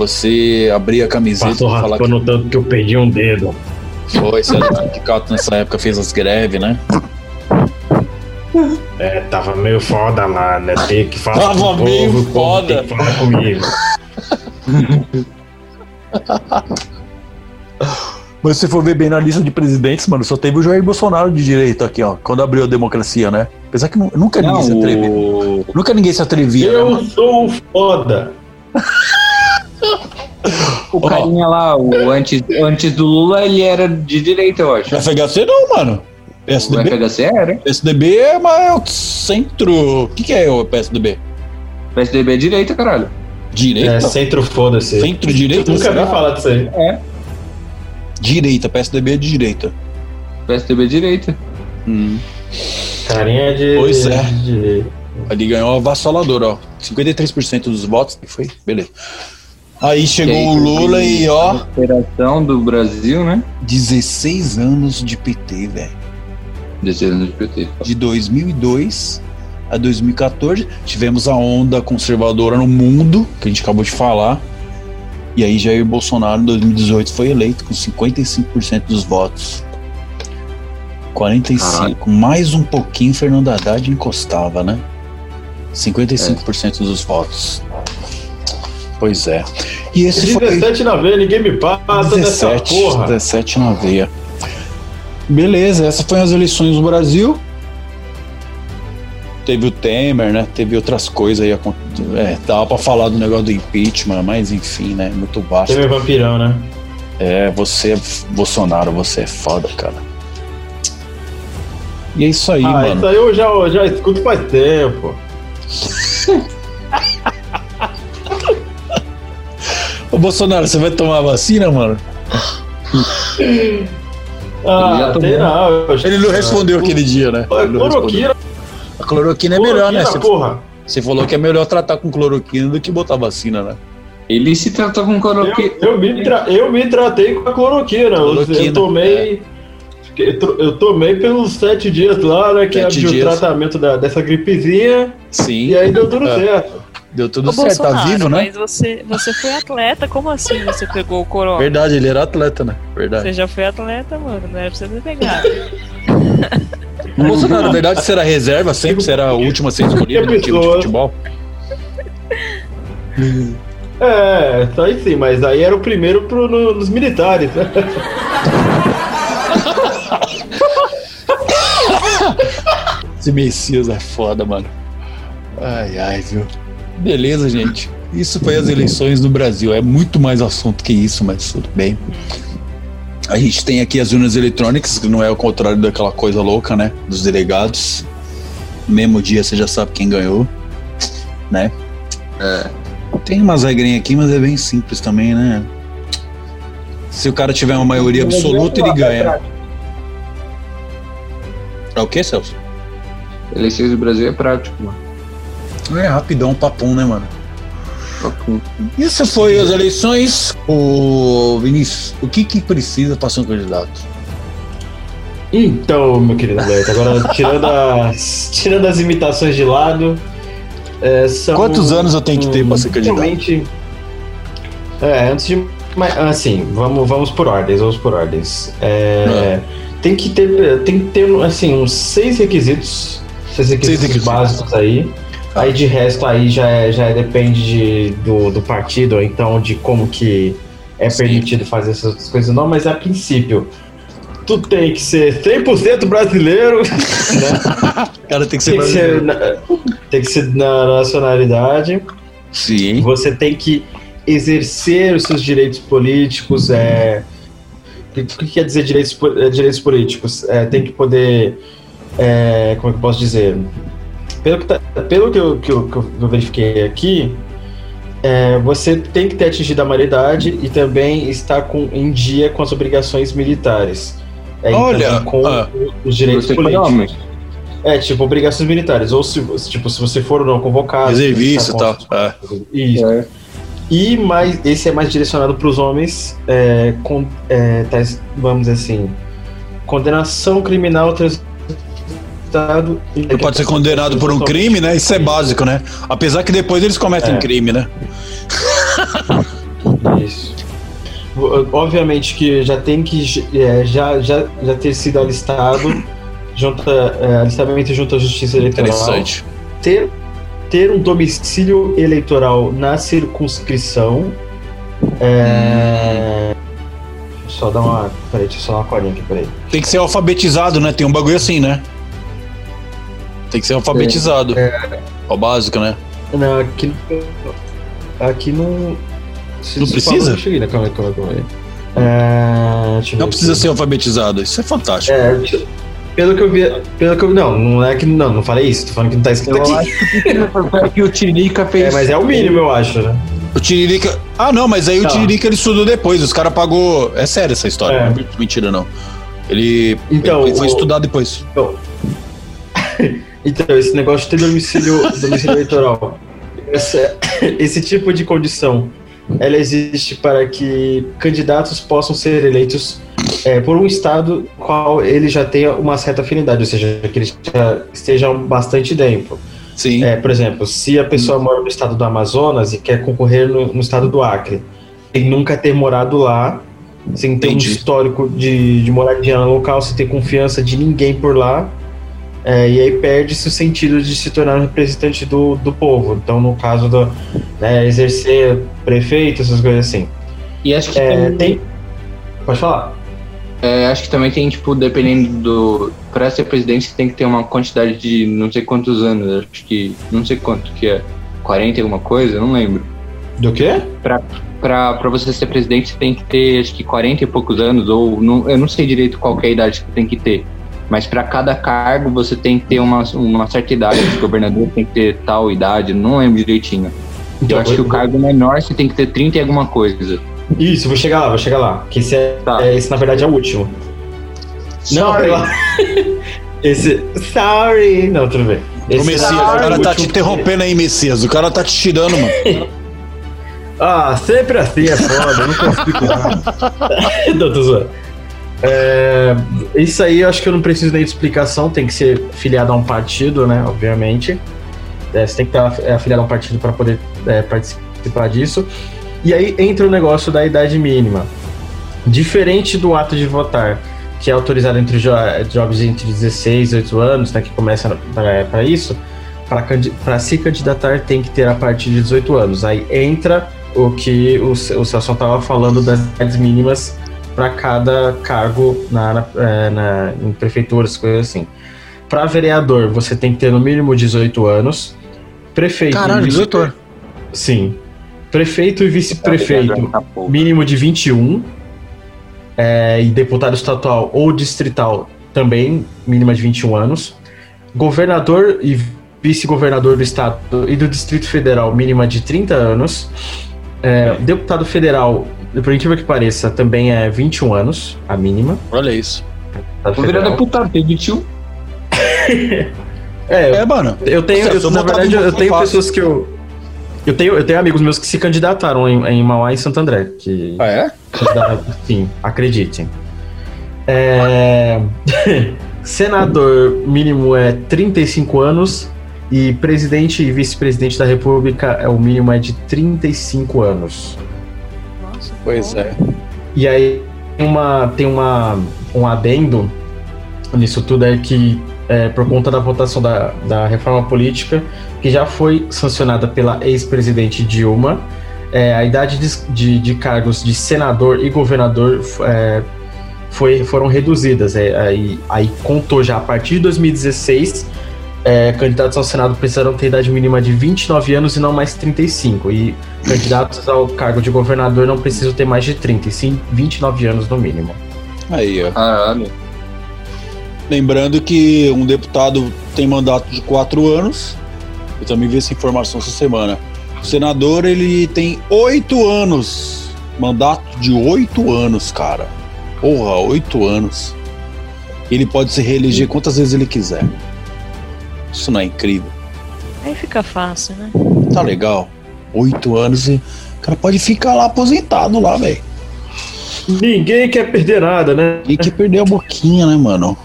Você abria a camiseta Passou pra falar que tanto que eu perdi um dedo. foi. Você era sindicato nessa época, fez as greves, né? É, tava meio foda lá, né? Tem que falar Tava com o meio povo, o povo foda. Que falar comigo. (laughs) Mas se for ver bem na lista de presidentes, mano, só teve o Jair Bolsonaro de direita aqui, ó, quando abriu a democracia, né? Apesar que nu- nunca ninguém se atrevia. o... Nunca ninguém se atrevia, né, Eu mano? sou foda. O carinha lá, o antes, antes do Lula, ele era de direita, eu acho. FHC não, mano. O PSDB, FHC era. PSDB é mais o centro. O que, que é o PSDB? PSDB é direita, caralho. Direita? É, centro foda-se. Centro-direita? Nunca vi falar disso aí. Direita, PSDB é de direita. PSDB é direita. Carinha de. Pois é. de- Ali ganhou avassalador, ó. 53% dos votos. Foi, beleza. Aí chegou aí, o Lula e, A ó, operação do Brasil, né? 16 anos de PT, velho. Desse ano de PT. De 2002 a 2014, tivemos a onda conservadora no mundo, que a gente acabou de falar. E aí Jair Bolsonaro em 2018 foi eleito com 55% dos votos. 45, mais um pouquinho Fernando Haddad encostava, né? 55% dos votos. Pois é. E esse foi 17 na veia, ninguém me passa dessa 17, porra. 17 na veia. Beleza, essas foram as eleições no Brasil. Teve o Temer, né? Teve outras coisas aí. É, dava pra falar do negócio do impeachment, mas enfim, né? Muito vasto. Você é vampirão, né? É, você, Bolsonaro, você é foda, cara. E é isso aí, ah, mano. isso aí eu já, eu já escuto faz tempo. (laughs) Ô, Bolsonaro, você vai tomar a vacina, mano? Ah, já tomou. tem não. Ele não respondeu aquele dia, né? Ele. Cloroquina, A cloroquina é melhor, né? cloroquina, Você, porra. você falou que é melhor tratar com cloroquina do que botar vacina, né? Ele se trata com cloroquina. Eu, eu, me tra- eu me tratei com a cloroquina. Eu- Cloroquina, eu tomei. Eu, to- eu tomei pelos sete dias lá, né? Que é o tratamento da- dessa gripezinha. Sim. E aí deu tudo É. certo. Deu tudo Ô, certo, tá Bolsonaro, vivo, né? mas você, você foi atleta, como assim você pegou o corona? Verdade, ele era atleta, né? Verdade. Você já foi atleta, mano, não era pra você ter pegado. O (laughs) Bolsonaro, na verdade, você era reserva sempre? Você era a última a ser escolhida no time de futebol? (laughs) É, só aí sim, mas aí era o primeiro pro, no- nos militares. né? (laughs) Esse Messias é foda, mano. Ai, ai, viu? Beleza, gente. Isso foi as eleições no Brasil. É muito mais assunto que isso, mas tudo bem. A gente tem aqui as urnas eletrônicas, que não é o contrário daquela coisa louca, né? Dos delegados. No mesmo dia você já sabe quem ganhou, né? É. Tem umas regrinhas aqui, mas é bem simples também, né? Se o cara tiver uma maioria absoluta, ele ganha. É o que, Celso? Eleições do Brasil é prático, mano. É rapidão, papum, né, mano? Isso foi as eleições. O Vinícius, o que que precisa para ser um candidato? Então, meu querido Beto, agora tirando as, (laughs) tirando as imitações de lado. é, são- Quantos anos eu tenho que ter pra ser candidato? Realmente. É, antes de. Mas, assim, vamos, vamos por ordens, vamos por ordens. É, Tem que ter. Tem que ter, assim, uns seis requisitos. Seis requisitos, requisitos. básicos aí. Aí de resto aí já, é- já é- depende de- do, do partido, ou então de como que é Sim. permitido fazer essas coisas não, mas a princípio. Tu tem que ser 100% brasileiro, (laughs) né? Cara tem que ser tem, que ser, na- tem que ser na nacionalidade. Sim. Você tem que exercer os seus direitos políticos. É... O que quer dizer direitos, eh, direitos políticos? É, tem que poder. é, como é que eu posso dizer? Pelo que, tá- pelo que, eu, que, eu, que eu verifiquei aqui, é, você tem que ter atingido a maioridade e também estar com, em dia com as obrigações militares. É, e Olha, com ah. os direitos políticos. É, tipo, obrigações militares. Ou se, tipo, se você for ou não convocado. Reservista e tá tal. É. Isso. É. E mais, esse é mais direcionado para os homens, é, com, é, tais- vamos dizer assim, condenação criminal Ele pode ser condenado por um crime, né? Isso é básico, né? Apesar que depois eles cometem É. crime, né? Isso. Obviamente que já tem que é, já, já, já ter sido alistado, junto, a- é, alistamento junto à Justiça Eleitoral. Interessante. Ter, ter um domicílio eleitoral na circunscrição. É, Só dar uma. Peraí, deixa eu só dar uma colinha aqui, peraí. Tem que ser alfabetizado, né? Tem um bagulho assim, né? Tem que ser alfabetizado. É o básico, né? Não, aqui. Aqui não. se- Não se precisa? né? Calma calma calma aí. É, Não precisa aqui. ser alfabetizado. Isso é fantástico. É, deixa- pelo que eu vi. Pelo que eu Não, não é que. Não, não falei isso, tô falando que não tá escrito Eu aqui. acho que o Tiririca fez. É, mas é o mínimo, eu acho, né? O Tiririca. Ah, não, mas aí o. Tiririca ele estudou depois. Os caras pagou. É sério essa história. É. Não é mentira, não. Ele, Então, ele foi o- estudar depois. Então, esse negócio de ter domicílio, domicílio eleitoral. Essa- esse tipo de condição, ela existe para que candidatos possam ser eleitos é, por um estado qual ele já tenha uma certa afinidade, ou seja, que eles já estejam bastante tempo. Sim. É, por exemplo, se a pessoa mora no estado do Amazonas e quer concorrer no, no estado do Acre, sem nunca ter morado lá, sem ter Entendi. um histórico de, de moradia local, sem ter confiança de ninguém por lá, é, e aí perde-se o sentido de se tornar um representante do, do povo. Então, no caso da, né, exercer prefeito, essas coisas assim. E acho que É, também, tem. Pode falar. é, acho que também tem, tipo, dependendo do. Pra ser presidente, você tem que ter uma quantidade de não sei quantos anos. Acho que. Não sei quanto que é. 40 e alguma coisa? Não lembro. Do quê? Pra, pra, pra você ser presidente, você tem que ter, acho que 40 e poucos anos, ou não, eu não sei direito qual que é a idade que tem que ter. Mas pra cada cargo você tem que ter uma, uma certa idade. O governador tem que ter tal idade, não lembro direitinho. Então, eu acho que o cargo menor você tem que ter 30 e alguma coisa. Isso, vou chegar lá, vou chegar lá. Que esse, é, Tá. é- esse na verdade é o último. Não, Sorry. pela... (laughs) esse. Sorry! Não, tudo bem. Esse Messias, é o cara tá te interrompendo aí, Messias. O cara tá te tirando, mano. (laughs) Ah, sempre assim é foda, eu não consigo (laughs) nada. não, tô zoando. É, isso aí eu acho que eu não preciso nem de explicação, tem que ser filiado a um partido, né? Obviamente. É, você tem que estar é, afiliado a um partido para poder é, participar disso. E aí entra o negócio da idade mínima. Diferente do ato de votar, que é autorizado entre jo jovens entre 16 e 18 anos, né, que começa para isso, para se candidatar tem que ter a partir de 18 anos. Aí entra o que o, o Celso estava falando das idades mínimas para cada cargo na, na, é, na- em prefeituras, coisas assim. Para vereador, você tem que ter no mínimo 18 anos. Prefeito. Caralho, e vice- 18 anos. Sim. Prefeito e vice-prefeito, Tá pouco. mínimo de 21. É, e deputado estadual ou distrital também, mínima de 21 anos. Governador e vice-governador do estado e do Distrito Federal, mínima de 30 anos. É, deputado federal, por incrível que pareça, também é 21 anos, a mínima. Olha isso. Deputado Vou virar federal. deputado, tem 21. (laughs) É, É, mano. Eu tenho, Nossa, eu- eu na verdade, eu tenho fácil. pessoas que eu. Eu tenho, eu tenho amigos meus que se candidataram em, em Mauá e Santo André. Que, Ah, é? Sim, acreditem. É, (laughs) senador mínimo é 35 anos e presidente e vice-presidente da República é o mínimo é de 35 anos. Pois é. E aí tem uma, tem uma, um adendo nisso tudo é que é, por conta da votação da, da reforma política, que já foi sancionada pela ex-presidente Dilma, é, a idade de, de, de cargos de senador e governador é, foi, foram reduzidas. É, aí, aí contou já a partir de 2016, é, candidatos ao Senado precisarão ter idade mínima de 29 anos e não mais 35. E candidatos ao cargo de governador não precisam ter mais de 30, e sim 29 anos no mínimo. Aí, ó. Caralho. Lembrando que um deputado tem mandato de quatro anos. Eu também vi essa informação essa semana. O senador, ele tem oito anos. Mandato de oito anos, cara. Porra, oito anos. Ele pode se reeleger quantas vezes ele quiser. Isso não é incrível? Aí fica fácil, né? Tá legal. Oito anos e o cara pode ficar lá aposentado lá, velho. Ninguém quer perder nada, né? Tem que perder a boquinha, né, mano?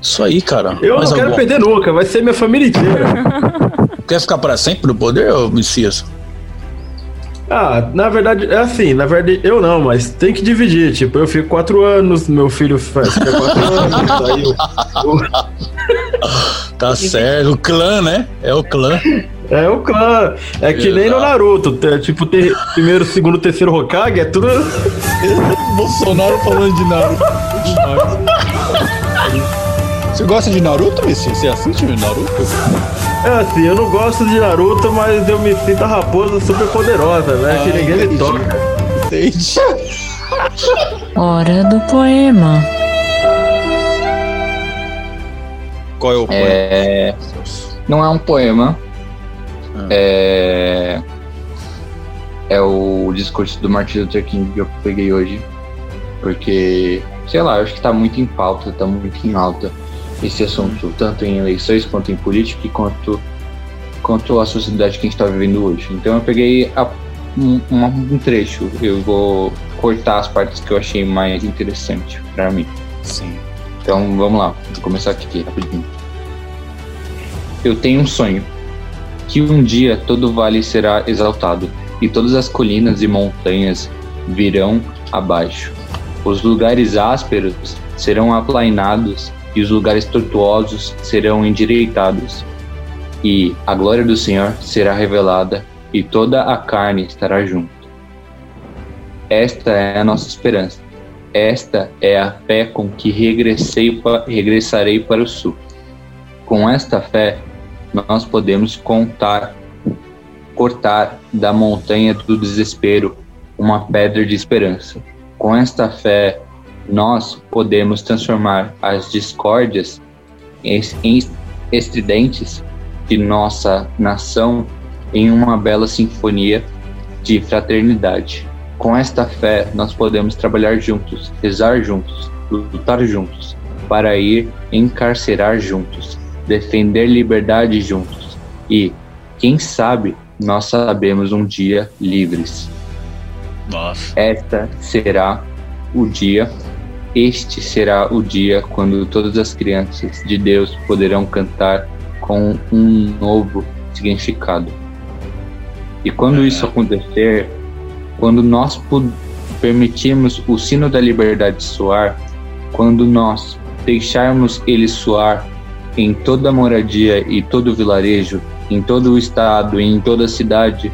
Isso aí, cara. Eu Mais não quero algum? perder nunca, vai ser minha família inteira. (laughs) Quer ficar pra sempre no poder, ô Messias? Ah, na verdade, é assim, na verdade eu não, mas tem que dividir. Tipo, eu fico quatro anos, meu filho faz fica quatro anos, aí o- (laughs) Tá certo. O clã, né? É o clã. É o clã. É que nem no. Naruto. é tipo, ter primeiro, segundo, terceiro Hokage, é tudo. (laughs) Bolsonaro falando de Naruto. Você gosta de Naruto, Messias? Você assiste Naruto? É assim, eu não gosto de Naruto, mas eu me sinto a raposa super poderosa, né? que Ah, ninguém me toca. Entendi. Hora do poema. Qual é o poema? É, não é um poema. Ah. É, é o discurso do Martin Luther King que eu peguei hoje. Porque, sei lá, eu acho que tá muito em pauta, tá muito em alta esse assunto, tanto em eleições quanto em política quanto, quanto a sociedade que a gente tá vivendo hoje. Então eu peguei a- um, um trecho, eu vou cortar as partes que eu achei mais interessante pra mim. Sim. Então vamos lá, vou começar aqui rapidinho. Eu tenho um sonho que um dia todo vale será exaltado e todas as colinas e montanhas virão abaixo. Os lugares ásperos serão aplainados e os lugares tortuosos serão endireitados. E a glória do Senhor será revelada e toda a carne estará junto. Esta é a nossa esperança. Esta é a fé com que regressei regressarei para o sul. Com esta fé, nós podemos contar, cortar da montanha do desespero uma pedra de esperança. Com esta fé, nós podemos transformar as discórdias em estridentes de nossa nação em uma bela sinfonia de fraternidade. Com esta fé, nós podemos trabalhar juntos, rezar juntos, lutar juntos, para ir encarcerar juntos, defender liberdade juntos e, quem sabe, nós sabemos um dia livres. Nossa. Esta será o dia, este será o dia quando todas as crianças de Deus poderão cantar com um novo significado. E quando isso acontecer, quando nós permitirmos o sino da liberdade soar, quando nós deixarmos ele soar em toda moradia e todo vilarejo, em todo o estado e em toda a cidade,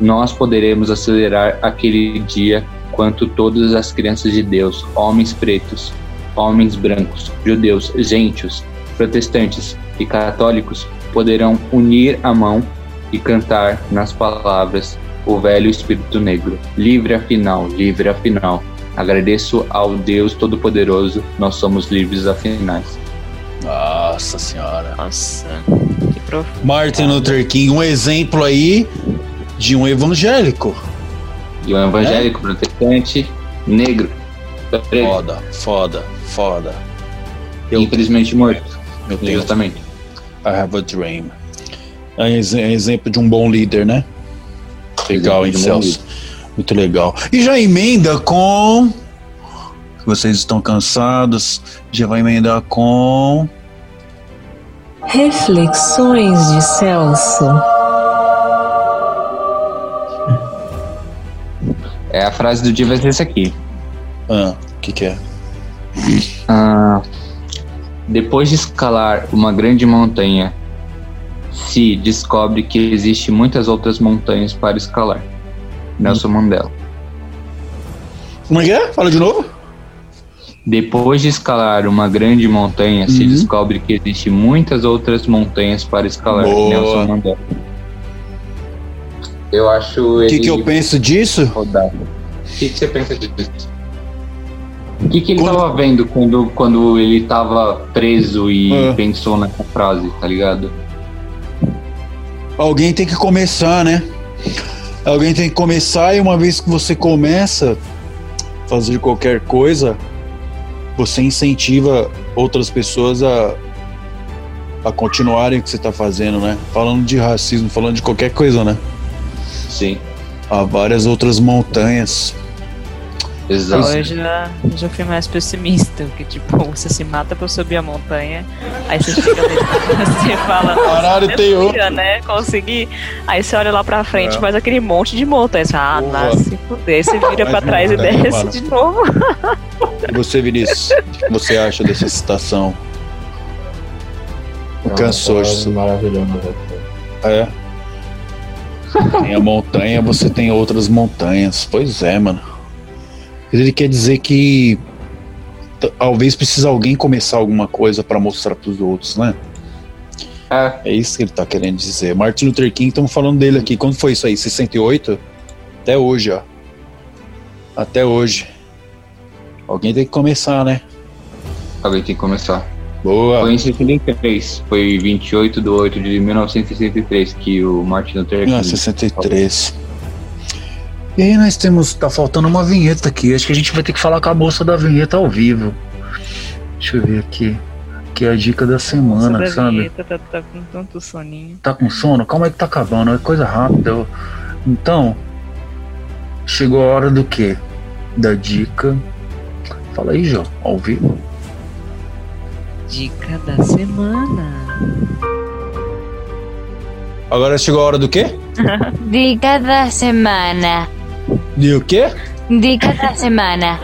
nós poderemos acelerar aquele dia quanto todas as crianças de Deus, homens pretos, homens brancos, judeus, gentios, protestantes e católicos, poderão unir a mão e cantar nas palavras o velho espírito negro. Livre afinal, livre afinal. Agradeço ao Deus Todo-Poderoso, nós somos livres afinais. Nossa senhora. Nossa, que profundo. Martin Luther King, um exemplo aí de um evangélico. E um evangélico protestante negro. preto, Foda, foda, foda. Infelizmente morto. Eu tenho Justamente. I have a dream. É ex- é exemplo de um bom líder, né? Legal, hein, um Celso? Muito legal. E já emenda com. Vocês estão cansados? Já vai emendar com. Reflexões de Celso. É a frase do dia vai ser essa aqui. Ah, o que, que é? Ah, depois de escalar uma grande montanha, se descobre que existe muitas outras montanhas para escalar. Nelson Mandela. Como é que é? Fala de novo? Depois de escalar uma grande montanha, se Uhum. descobre que existe muitas outras montanhas para escalar. Boa. Nelson Mandela. Eu acho O ele que, que eu penso disso? O que, que você pensa disso? O que, que ele Quando- tava vendo quando, quando ele tava preso e Ah. pensou nessa frase, tá ligado? Alguém tem que começar, né? Alguém tem que começar e uma vez que você começa a fazer qualquer coisa, você incentiva outras pessoas a, a continuarem o que você está fazendo, né? Falando de racismo, falando de qualquer coisa, né? Sim. Há várias outras montanhas. Exato. Eu já, já fui mais pessimista, que tipo, você se mata pra subir a montanha, aí você chega você fala, Caralho, tem "Eu outro. né, conseguir. Aí você olha lá pra frente, É. faz aquele monte de montanha, você fala, ah, nasce, se fuder, você vira Mais pra trás e montanha, desce mano. de novo. E você, Vinícius, o que você acha dessa citação? Cansou. Maravilhoso. É. Tem a montanha, você tem outras montanhas. Pois é, mano. Ele quer dizer que talvez precise alguém começar alguma coisa pra mostrar pros outros, né? É, É isso que ele tá querendo dizer. Martin Luther King, estamos falando dele aqui. Quando foi isso aí? 68? Até hoje, ó. Até hoje. Alguém tem que começar, né? alguém tem que começar. Boa. Foi em 63, foi 28 de 8 de 1963 que o Martin Luther King. Ah, 63. E aí nós temos. Tá faltando uma vinheta aqui. Acho que a gente vai ter que falar com a moça da vinheta ao vivo. Deixa eu ver aqui. Que é a dica da semana, Essa sabe? vinheta tá, tá com tanto soninho. Tá com sono? Calma aí que tá acabando. É coisa rápida. Então. Chegou a hora do quê? Da dica. Fala aí, João, ao vivo. Dica da semana. Agora chegou a hora do quê? (laughs) Dica da semana. De o quê? Dica da semana.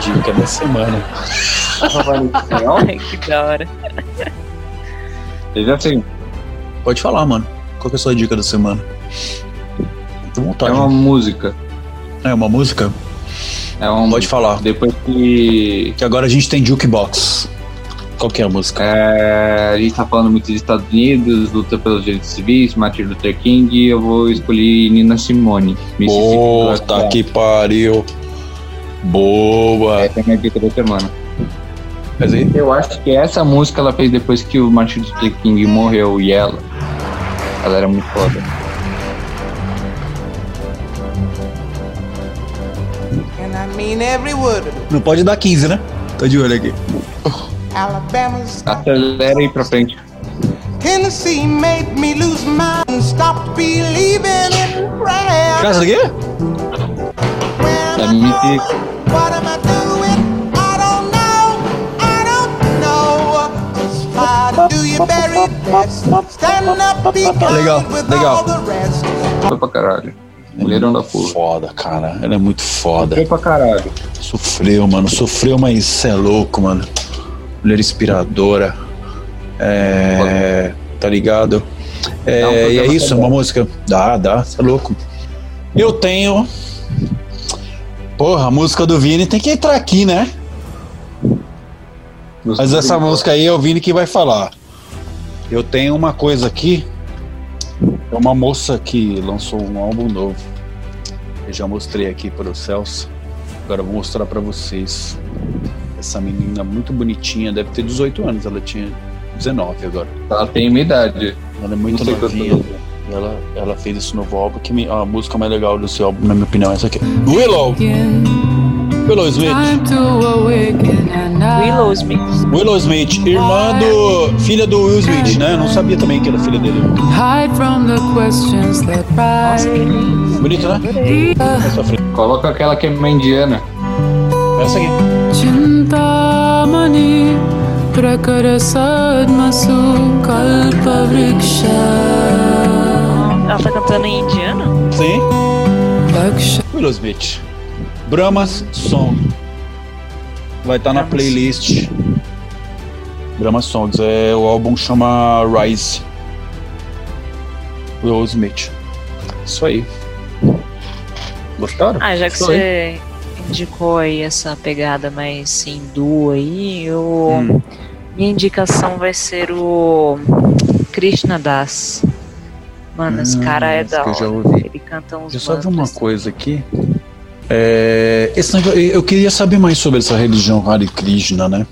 Dica da semana. Ai, que da hora. Fez assim. Pode falar, mano. Qual que é a sua dica da semana? À vontade. É uma música. É uma música? É uma Pode falar. Depois que. Que agora a gente tem Jukebox. Qual que é a música? É, a gente tá falando muito dos Estados Unidos, luta pelos direitos civis, Martin Luther King, e eu vou escolher Nina Simone. Puta Swan. que pariu. Boa. Essa é a minha dica da semana. Mas aí, Eu acho que essa música ela fez depois que o Martin Luther King morreu e ela. Ela era muito foda. And I mean every word of it. não pode dar 15, né? Tô de olho aqui. Alabama's Acelera aí pra frente. Tennessee made me lose my. Stopped believing in prayer. Graças aqui? Where É am I mítica. going? What am I doing? I don't know. I don't know. Just do your very best. Stand up, be Legal, with legal. all the rest. Foi pra caralho. Mulherão da porra. Foda, cara. Ela é muito foda. Foi pra caralho. Sofreu, mano. Sofreu, mas cê é louco, mano. Mulher inspiradora. É. Tá ligado? É, um e é isso, uma música. Dá, dá, cê é louco. Eu tenho. Porra, a música do Vini tem que entrar aqui, né? Mas essa música aí é o Vini que vai falar. Eu tenho uma coisa aqui. É uma moça que lançou um álbum novo. Eu já mostrei aqui para o Celso. Agora eu vou mostrar para vocês. Essa menina muito bonitinha, deve ter 18 anos, ela tinha 19 agora. Ela tem minha idade. Ela é muito novinha. Ela, ela fez esse novo álbum, que me- a música mais legal desse álbum, na minha opinião, é essa aqui. Willow! Willow Smith. Willow Smith. Willow Smith, irmã do. filha do Will Smith, né? Eu não sabia também que era filha dele. Hide from the questions that rise. Bonito, né? Coloca aquela que é uma indiana. Essa aqui. Prakarasad kalpa vriksha Ela tá cantando em indiano? Sim. Willow Smith. Brahmas Song. Vai estar na Brahmas. playlist. Brahma Songs. É, o álbum chama Rise. Willow Smith. Isso aí. Gostaram? Ah, já que Isso aí. Indicou aí essa pegada mais hindu aí, eu... Hum. minha indicação vai ser o Krishna Das. Mano, esse Hum, cara é da hora. Ele canta uns Eu só vi uma mantras. coisa aqui. É, esse eu queria saber mais sobre essa religião Hare Krishna, né?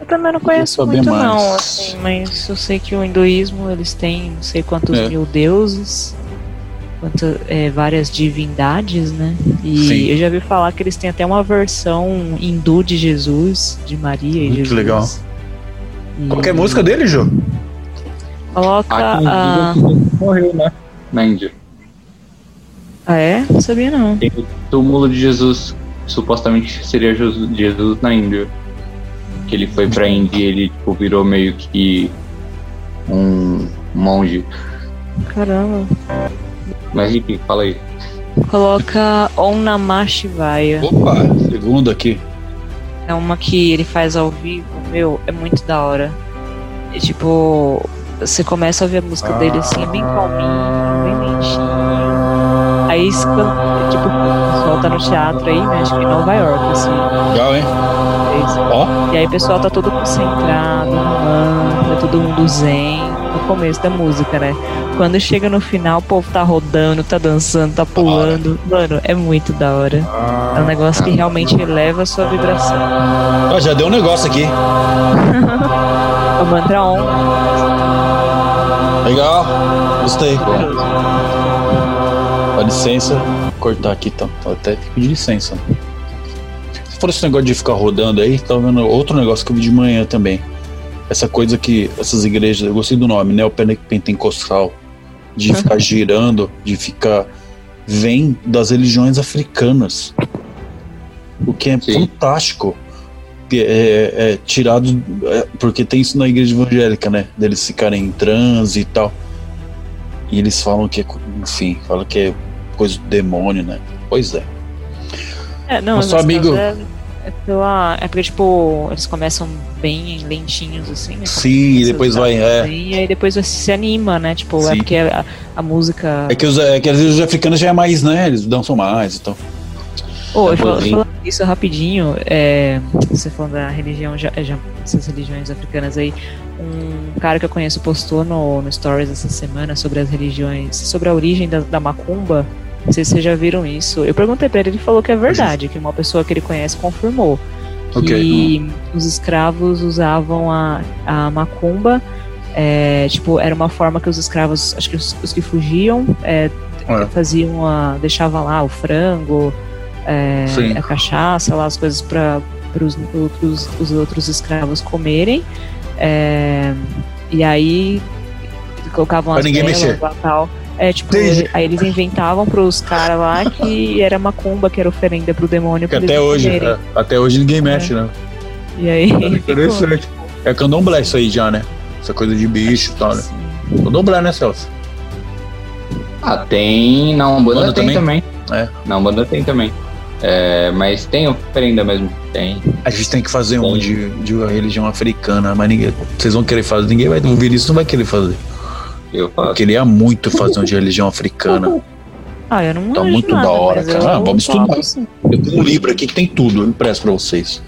Eu também não conheço muito mais. não, assim, mas eu sei que o hinduísmo, eles têm não sei quantos É. mil deuses, quanto, é, várias divindades, né? E Sim. eu já vi falar que eles têm até uma versão hindu de Jesus, de Maria e Muito Jesus. legal. E Qual que é a música dele, Jô? Coloca Aqui a... morreu, né? Na Índia. Ah, é? Não sabia não. Tem o túmulo de Jesus. Supostamente seria Jesus, Jesus na Índia. Que ele foi pra Índia e ele tipo, virou meio que um monge. Caramba. Mas enfim, fala aí. Coloca Om Namah Shivaya. Opa, segundo aqui. É uma que ele faz ao vivo, meu, é muito da hora. É tipo, você começa a ouvir a música dele assim, é bem calminho, bem lentinho. Aí, escan- tipo, o pessoal tá no teatro aí, né? Acho que em Nova York, assim. Legal, hein? Ó. E aí o pessoal tá todo concentrado no mantra, todo mundo zen, no começo da música, né? Quando chega no final, o povo tá rodando, tá dançando, tá pulando. Mano, é muito da hora. É um negócio que realmente eleva a sua vibração. Ó, já deu um negócio aqui. (laughs) O mantra on. Legal. Gostei. Dá licença. Vou cortar aqui, então. Até de licença. Se for esse negócio de ficar rodando aí, tá vendo outro negócio que eu vi de manhã também. Essa coisa que essas igrejas, eu gostei do nome, neopentecostal, de ficar (laughs) girando, de ficar. vem das religiões africanas. O que é fantástico. Que É, é tirado. é, porque tem isso na igreja evangélica, né? Deles ficarem em transe e tal. E eles falam que é. Enfim, falam que é coisa do demônio, né? Pois é. É, não, Nosso amigo- caso é, É pela. É porque, tipo, eles começam bem lentinhos, assim. né? Sim, e depois vai. É. E aí depois você se anima, né? Tipo, é Sim. porque a, a música. É que, os, é que às vezes os africanos já é mais, né? Eles dançam mais então. Ô, eu falo- Tamborzinho. falando isso rapidinho, é, você falando da religião, já, já- essas religiões africanas aí, um cara que eu conheço postou no, no Stories essa semana sobre as religiões, sobre a origem da, da macumba. Não sei se vocês já viram isso. Eu perguntei pra ele, ele falou que é verdade, que uma pessoa que ele conhece confirmou. Que Ok. os escravos usavam a, a macumba, é, tipo, era uma forma que os escravos, acho que os, os que fugiam, é, É. faziam a. deixavam lá o frango, é, a cachaça, lá as coisas para os outros, os outros escravos comerem. é, e aí colocavam Pra as ninguém velas mexer. lá tal. É, tipo, Entendi. aí eles inventavam pros caras lá que era macumba, que era oferenda pro demônio. Que pra até eles hoje, é, até hoje ninguém mexe, né? E aí. Interessante. É candomblé isso aí já, né? Essa coisa de bicho e tal, né? Candomblé, né, Celso? Ah, tem. Na Umbanda Umbanda tem também? também. É. Na Umbanda tem também. É, mas tem oferenda mesmo. Tem. A gente tem que fazer um de, de uma religião africana, mas ninguém. Vocês vão querer fazer, ninguém vai ouvir isso, não vai querer fazer. Eu faço. Eu queria muito fazer um de religião africana. (laughs) Ah, eu não Tá muito nada, da hora, cara. Ah, vamos estudar. sim. Eu tenho um livro aqui que tem tudo, eu impresso pra vocês.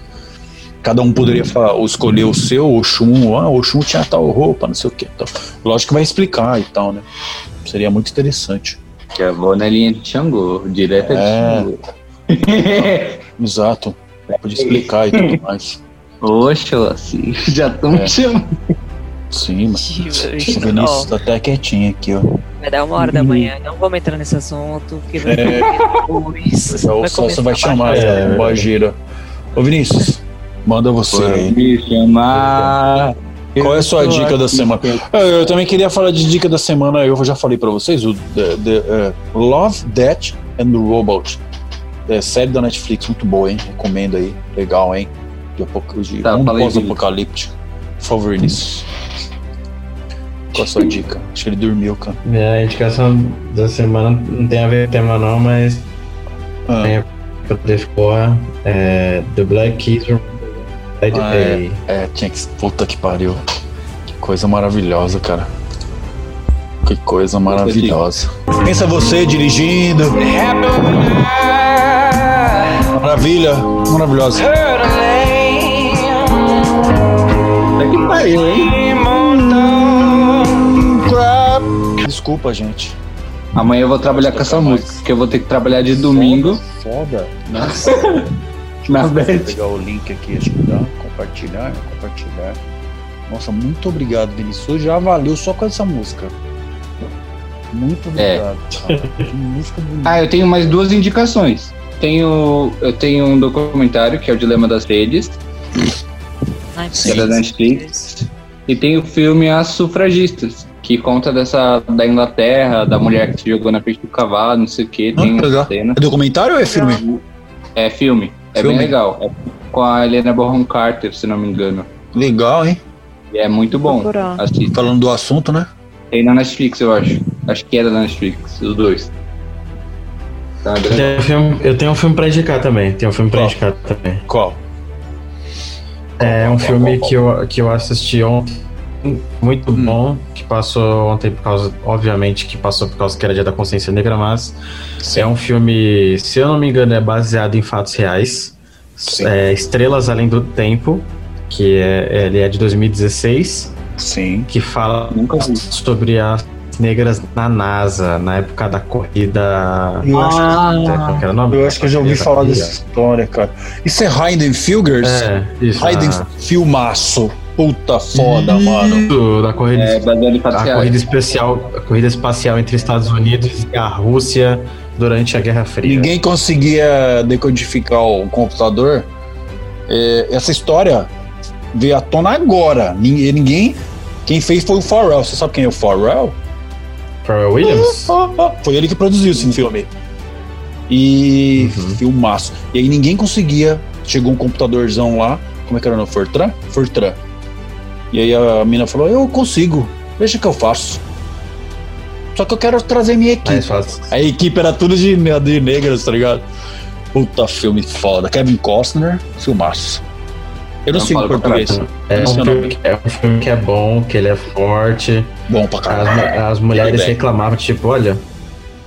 Cada um poderia falar, ou escolher o seu, Oxum, ah, Oxum tinha tal roupa, não sei o que. Então, lógico que vai explicar e tal, né? Seria muito interessante. Que eu vou na linha de Xangô, direto É. de Xangô. (laughs) Exato. Podia explicar e tudo mais. Oxa, assim, (laughs) já estão É. me chamando. Sim, mas o Vinícius tá até quietinho aqui, ó. Vai dar uma hora da manhã, não vamos entrar nesse assunto, porque vai É. depois. (laughs) Já o Celso vai chamar, é, Bagira. Ô Vinícius, manda você aí. Me chamar. Qual é a sua dica da semana? Eu, eu também queria falar de dica da semana, eu já falei pra vocês, o the- the, eh, Love, Death and Robot. É série da Netflix, muito boa, hein? Recomendo aí. Legal, hein? De, de Tá, aí, pós-apocalíptico. Por favor, Vinícius. Qual a sua dica? Acho que ele dormiu, cara. Minha indicação da semana não tem a ver com o tema não, mas Ah. tem a fora. É The Black Keys from the Ah, Day. é, é, tinha que. Puta que pariu. Que coisa maravilhosa, cara. Que coisa maravilhosa. Pensa você dirigindo. Maravilha, maravilhosa. Tá que pariu, hein? Desculpa, gente. Amanhã eu vou trabalhar com essa música, porque eu vou ter que trabalhar de domingo Foda. Nossa. (laughs) na Vou pegar o link aqui, acho que dá. Compartilhar, compartilhar. Nossa, muito obrigado, Vinícius. Já valeu só com essa música. Muito obrigado. cara. Que música bonita. Ah, eu tenho mais duas indicações. Tenho, eu tenho um documentário que é o Dilema das Redes, que é da Netflix, e tem o filme As Sufragistas, que conta dessa da Inglaterra, da mulher que se jogou na frente do cavalo, não sei o que, tem Ah, cena. É documentário ou é filme? É filme, é Filme? bem legal. É com a Helena Bonham Carter, se não me engano. Legal, hein? E é muito bom. Assista. Falando do assunto, né? Tem na Netflix, eu acho. Acho que era da Netflix, os dois. Tá, Eu tenho, um filme, eu tenho um filme pra indicar também. Tem um filme pra Qual? indicar também. Qual? É um filme que eu, que eu assisti ontem, muito bom, que passou ontem por causa, obviamente, que passou por causa que era dia da consciência negra, mas é um filme, se eu não me engano, é baseado em fatos reais. É Estrelas Além do Tempo, que é, ele é de 2016, Sim. que fala sobre as negras na NASA, na época da corrida. Eu acho que- o nome? Eu acho que eu já ouvi Corrida falar dessa história, cara. Isso é Hayden Figures? É, isso. Hayden a- Filmaço. Puta foda, mano. Isso, da corrida, É, a reais. corrida especial, a corrida espacial entre Estados Unidos e a Rússia durante a Guerra Fria. Ninguém conseguia decodificar o computador. É, essa história veio à tona agora. Ninguém, ninguém. Quem fez foi o Pharrell. Você sabe quem é o Pharrell? Pharrell Williams? Foi ele que produziu esse filme. E filmaço. E aí ninguém conseguia. Chegou um computadorzão lá. Como é que era no Fortran? Fortran. E aí a mina falou: Eu consigo. Veja que eu faço. Só que eu quero trazer minha equipe. Mais fácil. A equipe era tudo de, de negras, tá ligado? Puta filme foda. Kevin Costner, filmaço. Eu não Não sei em fala pra português. caralho. É um, o filme é um filme que é bom, que ele é forte. Bom pra As, caralho. as mulheres Tudo bem. reclamavam, tipo, olha,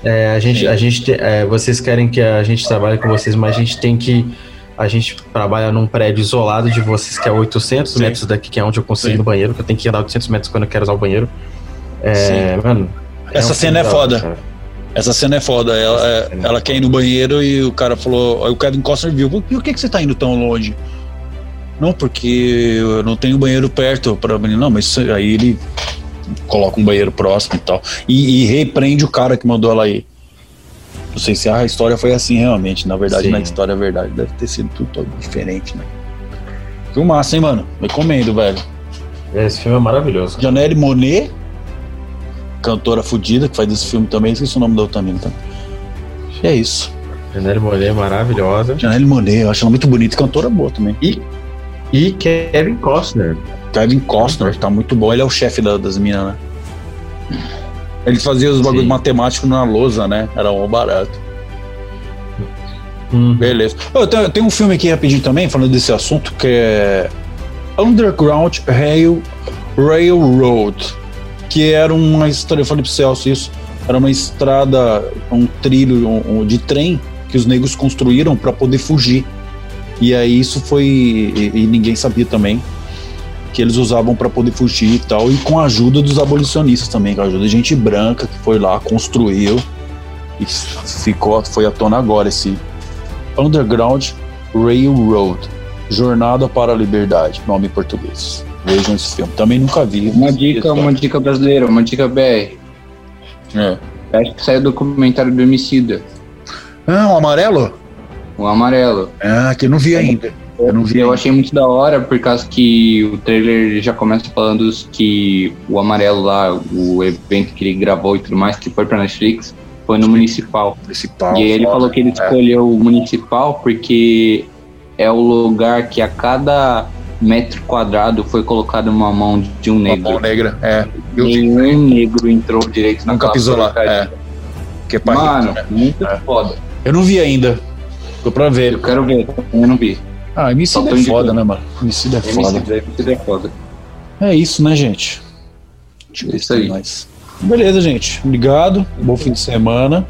é, a gente, Sim. a gente te- é, vocês querem que a gente trabalhe com vocês, mas a gente tem que. A gente trabalha num prédio isolado de vocês, que é 800 Sim. metros daqui, que é onde eu consigo ir Sim. no banheiro, que eu tenho que andar 800 metros quando eu quero usar o banheiro. É, mano. Essa um cena é foda. cara. Essa cena é foda. Ela, é- é ela quer ir no banheiro e o cara falou. Aí o Kevin Costner viu. Por, que, que você tá indo tão longe? Não, porque eu não tenho banheiro perto pra menina. Não, mas aí ele coloca um banheiro próximo e tal. E, e repreende o cara que mandou ela ir. Não sei se a história foi assim realmente. Na verdade, Sim. na história é verdade. Deve ter sido tudo todo diferente, né? Filmaço, hein, mano? Recomendo, velho. Esse filme é maravilhoso. Janelle Monet, cantora fudida, que faz esse filme também, esqueci o nome da outra mina, tá? E é isso. Janelle Monáe é maravilhosa. Janelle Monet, eu acho ela muito bonita, cantora boa também. E, e Kevin Costner. Kevin Costner, tá muito bom, ele é o chefe da- das minas, né? Ele fazia os bagulhos matemáticos na lousa, né? Era um barato. Hum. Beleza. Tenho, tem um filme aqui rapidinho também, falando desse assunto, que é Underground Rail, Railroad, que era uma estrada, eu falei pro Celso isso, era uma estrada, um trilho um- um de trem que os negros construíram para poder fugir. E aí isso foi, e, e ninguém sabia também, que eles usavam para poder fugir e tal, e com a ajuda dos abolicionistas também, com a ajuda de gente branca que foi lá, construiu, e ficou, foi à tona agora esse Underground Railroad Jornada para a Liberdade, nome em português. Vejam esse filme. Também nunca vi. Uma dica, uma dica brasileira, uma dica BR. É. Acho que saiu o documentário do Homicida, Ah, o amarelo? o amarelo. Ah, que eu não vi ainda. Eu não vi. Eu achei muito da hora, por causa que o trailer já começa falando que o amarelo lá, o evento que ele gravou e tudo mais, que foi pra Netflix, foi no municipal. Municipal. E aí ele falou que ele É. escolheu o municipal porque é o lugar que a cada metro quadrado foi colocado uma mão de um Uma negro. mão negra. É. Nenhum negro entrou direito na Nunca pisou lá. É. Que é Mano, rico, né? muito É. foda. Eu não vi ainda. Tô pra ver. Eu quero ver, eu não vi. Ah, Emicida é foda, né, mano? Emicida é foda. Homicida é foda. É isso, né, gente? Deixa ver Isso aí. mais. Beleza, gente. Obrigado. Bom fim de semana.